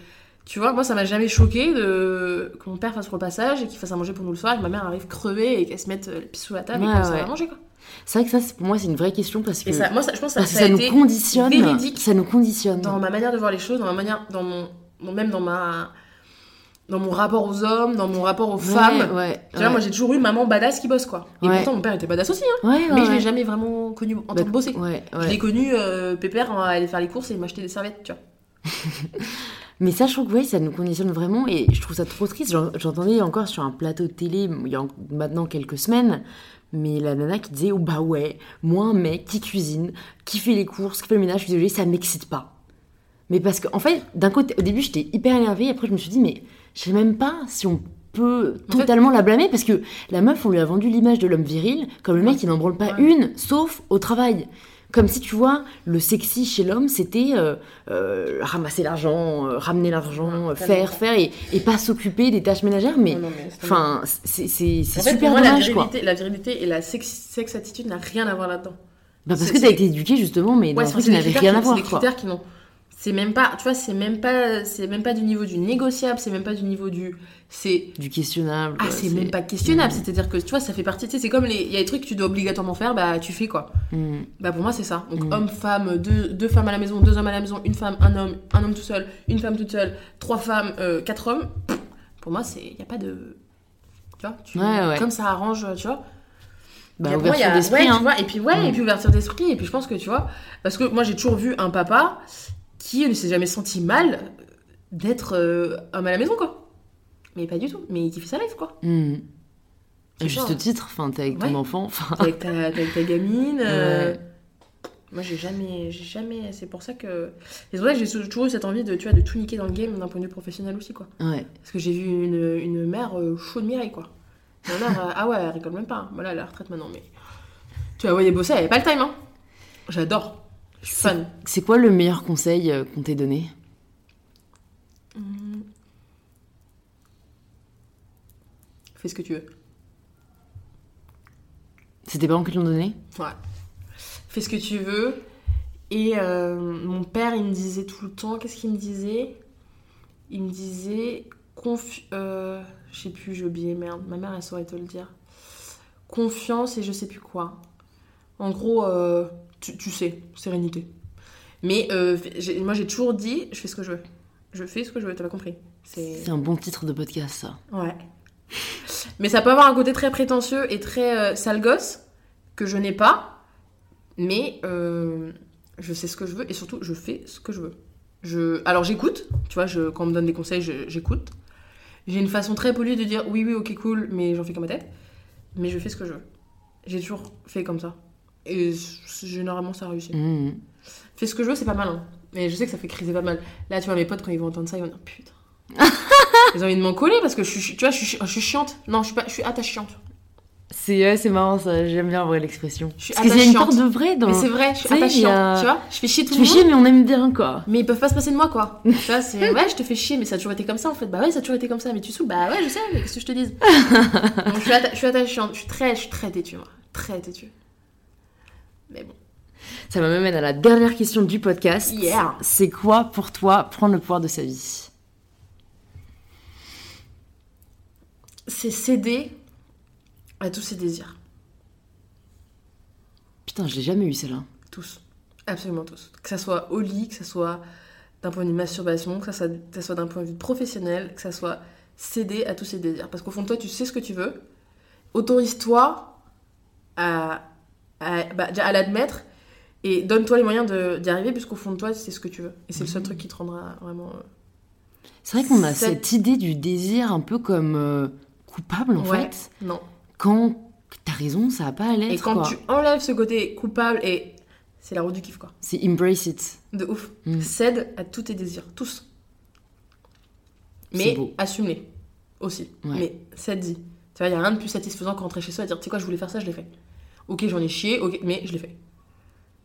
Tu vois, moi, ça m'a jamais choqué de... que mon père fasse le repassage et qu'il fasse à manger pour nous le soir, et que ma mère arrive crevée et qu'elle se mette euh, le pied sous la table Ouais, et qu'on ouais. va manger, quoi. C'est vrai que ça, pour moi, c'est une vraie question parce que, Et ça, moi, ça, je pense que ça, a nous été conditionne. véridique Ça nous conditionne. dans ma manière de voir les choses, dans ma manière, dans mon, dans- même dans ma, dans mon rapport aux hommes, dans mon rapport aux Ouais, femmes. Ouais. Tu vois, moi j'ai toujours eu maman badass qui bosse quoi. Et pourtant mon père était badass aussi, hein. mais je l'ai jamais vraiment connu en Bah, tant que bosser. Je l'ai connu euh, pépère à aller faire les courses et m'acheter des serviettes, tu vois. Mais ça, je trouve que oui, ça nous conditionne vraiment et je trouve ça trop triste. J'en- J'entendais encore sur un plateau de télé il y a en- maintenant quelques semaines, mais la nana qui disait Oh bah ouais, moi un mec qui cuisine, qui fait les courses, qui fait le ménage, je suis désolée, ça m'excite pas. Mais parce qu'en en fait, d'un côté, au début j'étais hyper énervée, après je me suis dit Mais je sais même pas si on peut En fait- totalement la blâmer parce que la meuf, on lui a vendu l'image de l'homme viril comme le mec qui n'en branle pas Ouais. une, sauf au travail. Comme si tu vois, le sexy chez l'homme, c'était euh, euh, ramasser l'argent, euh, ramener l'argent, tellement. faire, faire, et, et pas s'occuper des tâches ménagères. Mais enfin, c'est super moi, la dommage, quoi. virilité, la virilité et la sex, sex attitude n'a rien à voir là-dedans. Bah, parce que t'as été éduqué justement, mais dans Ouais, c'est truc qui n'avait rien à voir, c'est des quoi. critères qui n'ont. C'est même pas, tu vois, c'est même pas, c'est même pas du niveau du négociable, c'est même pas du niveau du, c'est Du questionnable. Ah, c'est même pas questionnable. Mm. C'est-à-dire que tu vois, ça fait partie. Tu sais, c'est comme les. Il y a des trucs que tu dois obligatoirement faire, bah tu fais quoi. Mm. Bah pour moi, c'est ça. Donc Mm. homme, femme, deux, deux femmes à la maison, deux hommes à la maison, une femme, un homme, un homme tout seul, une femme toute seule, trois femmes, euh, quatre hommes. Pour moi, c'est. Il y a pas de. Tu vois tu- Ouais, ouais. Comme ça arrange, tu vois. Bah, Et pour moi, y a- ouais, hein. tu vois, et puis ouais, et puis ouverture d'esprit. Et puis je pense que tu vois, parce que moi j'ai toujours vu un papa qui ne s'est jamais senti mal d'être euh, homme à la maison, quoi. Mais pas du tout. Mais il kiffe sa life, quoi. Mm. À juste titre, enfin, t'es avec ton Ouais. enfant. T'es avec ta, t'es avec ta gamine. euh, Ouais. Moi, j'ai jamais, j'ai jamais. C'est pour ça que. C'est pour ça que j'ai toujours eu cette envie de, tu vois, de tout niquer dans le game d'un point de vue professionnel aussi, quoi. Ouais. Parce que j'ai vu une, une mère euh, chaude Mireille, quoi. Ma mère, euh, ah ouais, elle rigole même pas. Voilà, elle est à la retraite maintenant, mais. Tu vas voyer bosser, elle avait pas le time, hein. J'adore. Suis C'est-. C'est quoi le meilleur conseil euh, qu'on t'ait donné? Fais ce que tu veux. C'était pas qui te l'ont donné Ouais. Fais ce que tu veux. Et euh, mon père, il me disait tout le temps, qu'est-ce qu'il me disait? Il me disait, confi- euh, je sais plus, j'ai oublié, merde, ma mère, elle saurait te le dire. Confiance et je sais plus quoi. En gros, euh, tu, tu sais, sérénité. Mais euh, moi, j'ai toujours dit, je fais ce que je veux. Je fais ce que je veux, t'as compris. C'est... Un bon titre de podcast, ça. Ouais. Mais ça peut avoir un côté très prétentieux et très euh, sale gosse que je n'ai pas. Mais euh, je sais ce que je veux et surtout je fais ce que je veux. Je... Alors j'écoute, tu vois, je... quand on me donne des conseils, j'écoute. J'ai une façon très polie de dire oui, oui, ok, cool, mais j'en fais comme ma tête. Mais je fais ce que je veux. J'ai toujours fait comme ça. Et généralement ça réussit. Mm. Fais ce que je veux, c'est pas mal. Hein. Mais je sais que ça fait criser pas mal. Là, tu vois, mes potes, quand ils vont entendre ça, ils vont dire putain. Ils ont envie de m'en coller parce que je suis, tu vois, je suis, je suis chiante. Non, je suis pas, je suis attachante. C'est ouais, c'est marrant ça, j'aime bien en vrai l'expression. Je Parce qu'il y a une part de vrai dans. Mais c'est vrai, je suis attachante. a- Tu vois, je fais chier tout Tu le fais monde. chier, mais on aime bien quoi. Mais ils peuvent pas se passer de moi, quoi. tu vois, c'est ouais, je te fais chier, mais ça a toujours été comme ça en fait. Bah ouais, ça a toujours été comme ça, mais tu saoules. Bah ouais, je sais, mais qu'est-ce que je te dise? Donc je suis, atta- je suis attachante, je suis très, je suis très têtue, moi. Très têtue. Mais bon. Ça me mène à la dernière question du podcast. Yeah. C'est quoi pour toi prendre le pouvoir de sa vie? C'est céder à tous ses désirs. Putain, je l'ai jamais eu celle-là. Tous. Absolument tous. Que ça soit au lit, que ça soit d'un point de vue masturbation, que ça soit, que ça soit d'un point de vue professionnel, que ça soit céder à tous ses désirs. Parce qu'au fond de toi, tu sais ce que tu veux. Autorise-toi à, à, bah, à l'admettre et donne-toi les moyens d'y arriver, puisqu'au fond de toi, c'est ce que tu veux. Et c'est le seul truc qui te rendra vraiment. euh, C'est vrai qu'on a Cette- cette idée du désir un peu comme euh, coupable en Ouais. fait. Non. Quand t'as raison, ça va pas à l'être. Et quand quoi. tu enlèves ce côté coupable, et c'est la route du kiff, quoi. C'est embrace it. De ouf. Mm. Cède à tous tes désirs, tous. Mais assume-les aussi. Ouais. Mais cède-y. Tu vois, il n'y a rien de plus satisfaisant que rentrer chez soi et dire Tu sais quoi, je voulais faire ça, je l'ai fait. Ok, j'en ai chié, ok, mais je l'ai fait.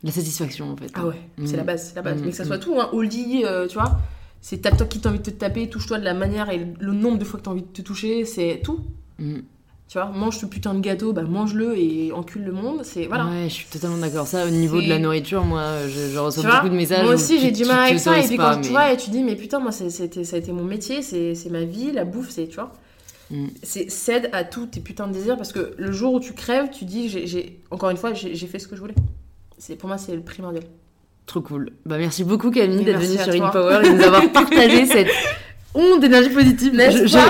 La satisfaction en fait. Ah ouais, c'est Mm. la base, c'est la base. Mm, Mais que ça mm. soit tout, hein, euh, tu vois. C'est tape-toi qui t'as envie de te taper, touche-toi de la manière et le nombre de fois que t'as envie de te toucher, c'est tout. Mm. Tu vois, mange ce putain de gâteau, bah mange-le et encule le monde, c'est voilà. Ouais, je suis totalement d'accord. Ça, au niveau de la nourriture, moi, je, je reçois vois, beaucoup de messages. Moi aussi, j'ai du mal avec ça. Et puis pas, quand tu mais- vois, et tu dis, mais putain, moi, ça a été mon métier, c'est ma vie, la bouffe, c'est, tu vois. Mm. C'est cède à tous tes putains de désirs parce que le jour où tu crèves, tu dis, j'ai, encore une fois, j'ai, fait ce que je voulais. C'est, pour moi, c'est le primordial. Trop cool. Bah merci beaucoup Camille d'être venue sur. InPower et de nous avoir partagé cette onde d'énergie positive.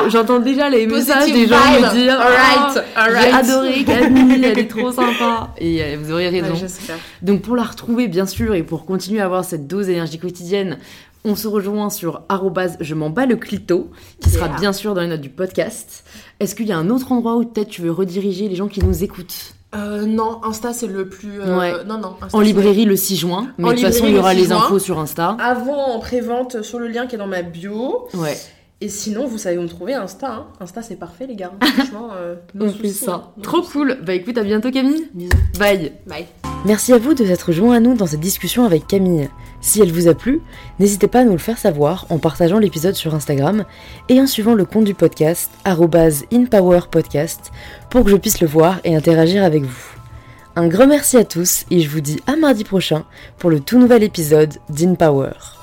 J'entends déjà les messages des gens vibe. me dire Alright, Ah, alright. J'ai adoré Camille, elle est trop sympa. Et euh, vous aurez raison. Ouais. Donc pour la retrouver bien sûr et pour continuer à avoir cette dose d'énergie quotidienne, on se rejoint sur arrobase je m'en bats le clito, qui sera Yeah. bien sûr dans les notes du podcast. Est-ce qu'il y a un autre endroit où peut-être tu veux rediriger les gens qui nous écoutent? Euh, non, Insta, c'est le plus. euh, Ouais. Non, non. Insta, En librairie le 6 juin, mais En de toute façon il y aura 6 les juin. infos sur Insta. Avant, en pré-vente, sur le lien qui est dans ma bio. Ouais, Et sinon, vous savez où me trouver, Insta. hein. Insta, c'est parfait, les gars. Franchement, euh, on fait ça. hein. Trop cool. Bah écoute, à bientôt Camille. Bisous. Bye. Bye. Merci à vous de s'être joint à nous dans cette discussion avec Camille. Si elle vous a plu, n'hésitez pas à nous le faire savoir en partageant l'épisode sur Instagram et en suivant le compte du podcast @inpowerpodcast pour que je puisse le voir et interagir avec vous. Un grand merci à tous et je vous dis à mardi prochain pour le tout nouvel épisode d'InPower.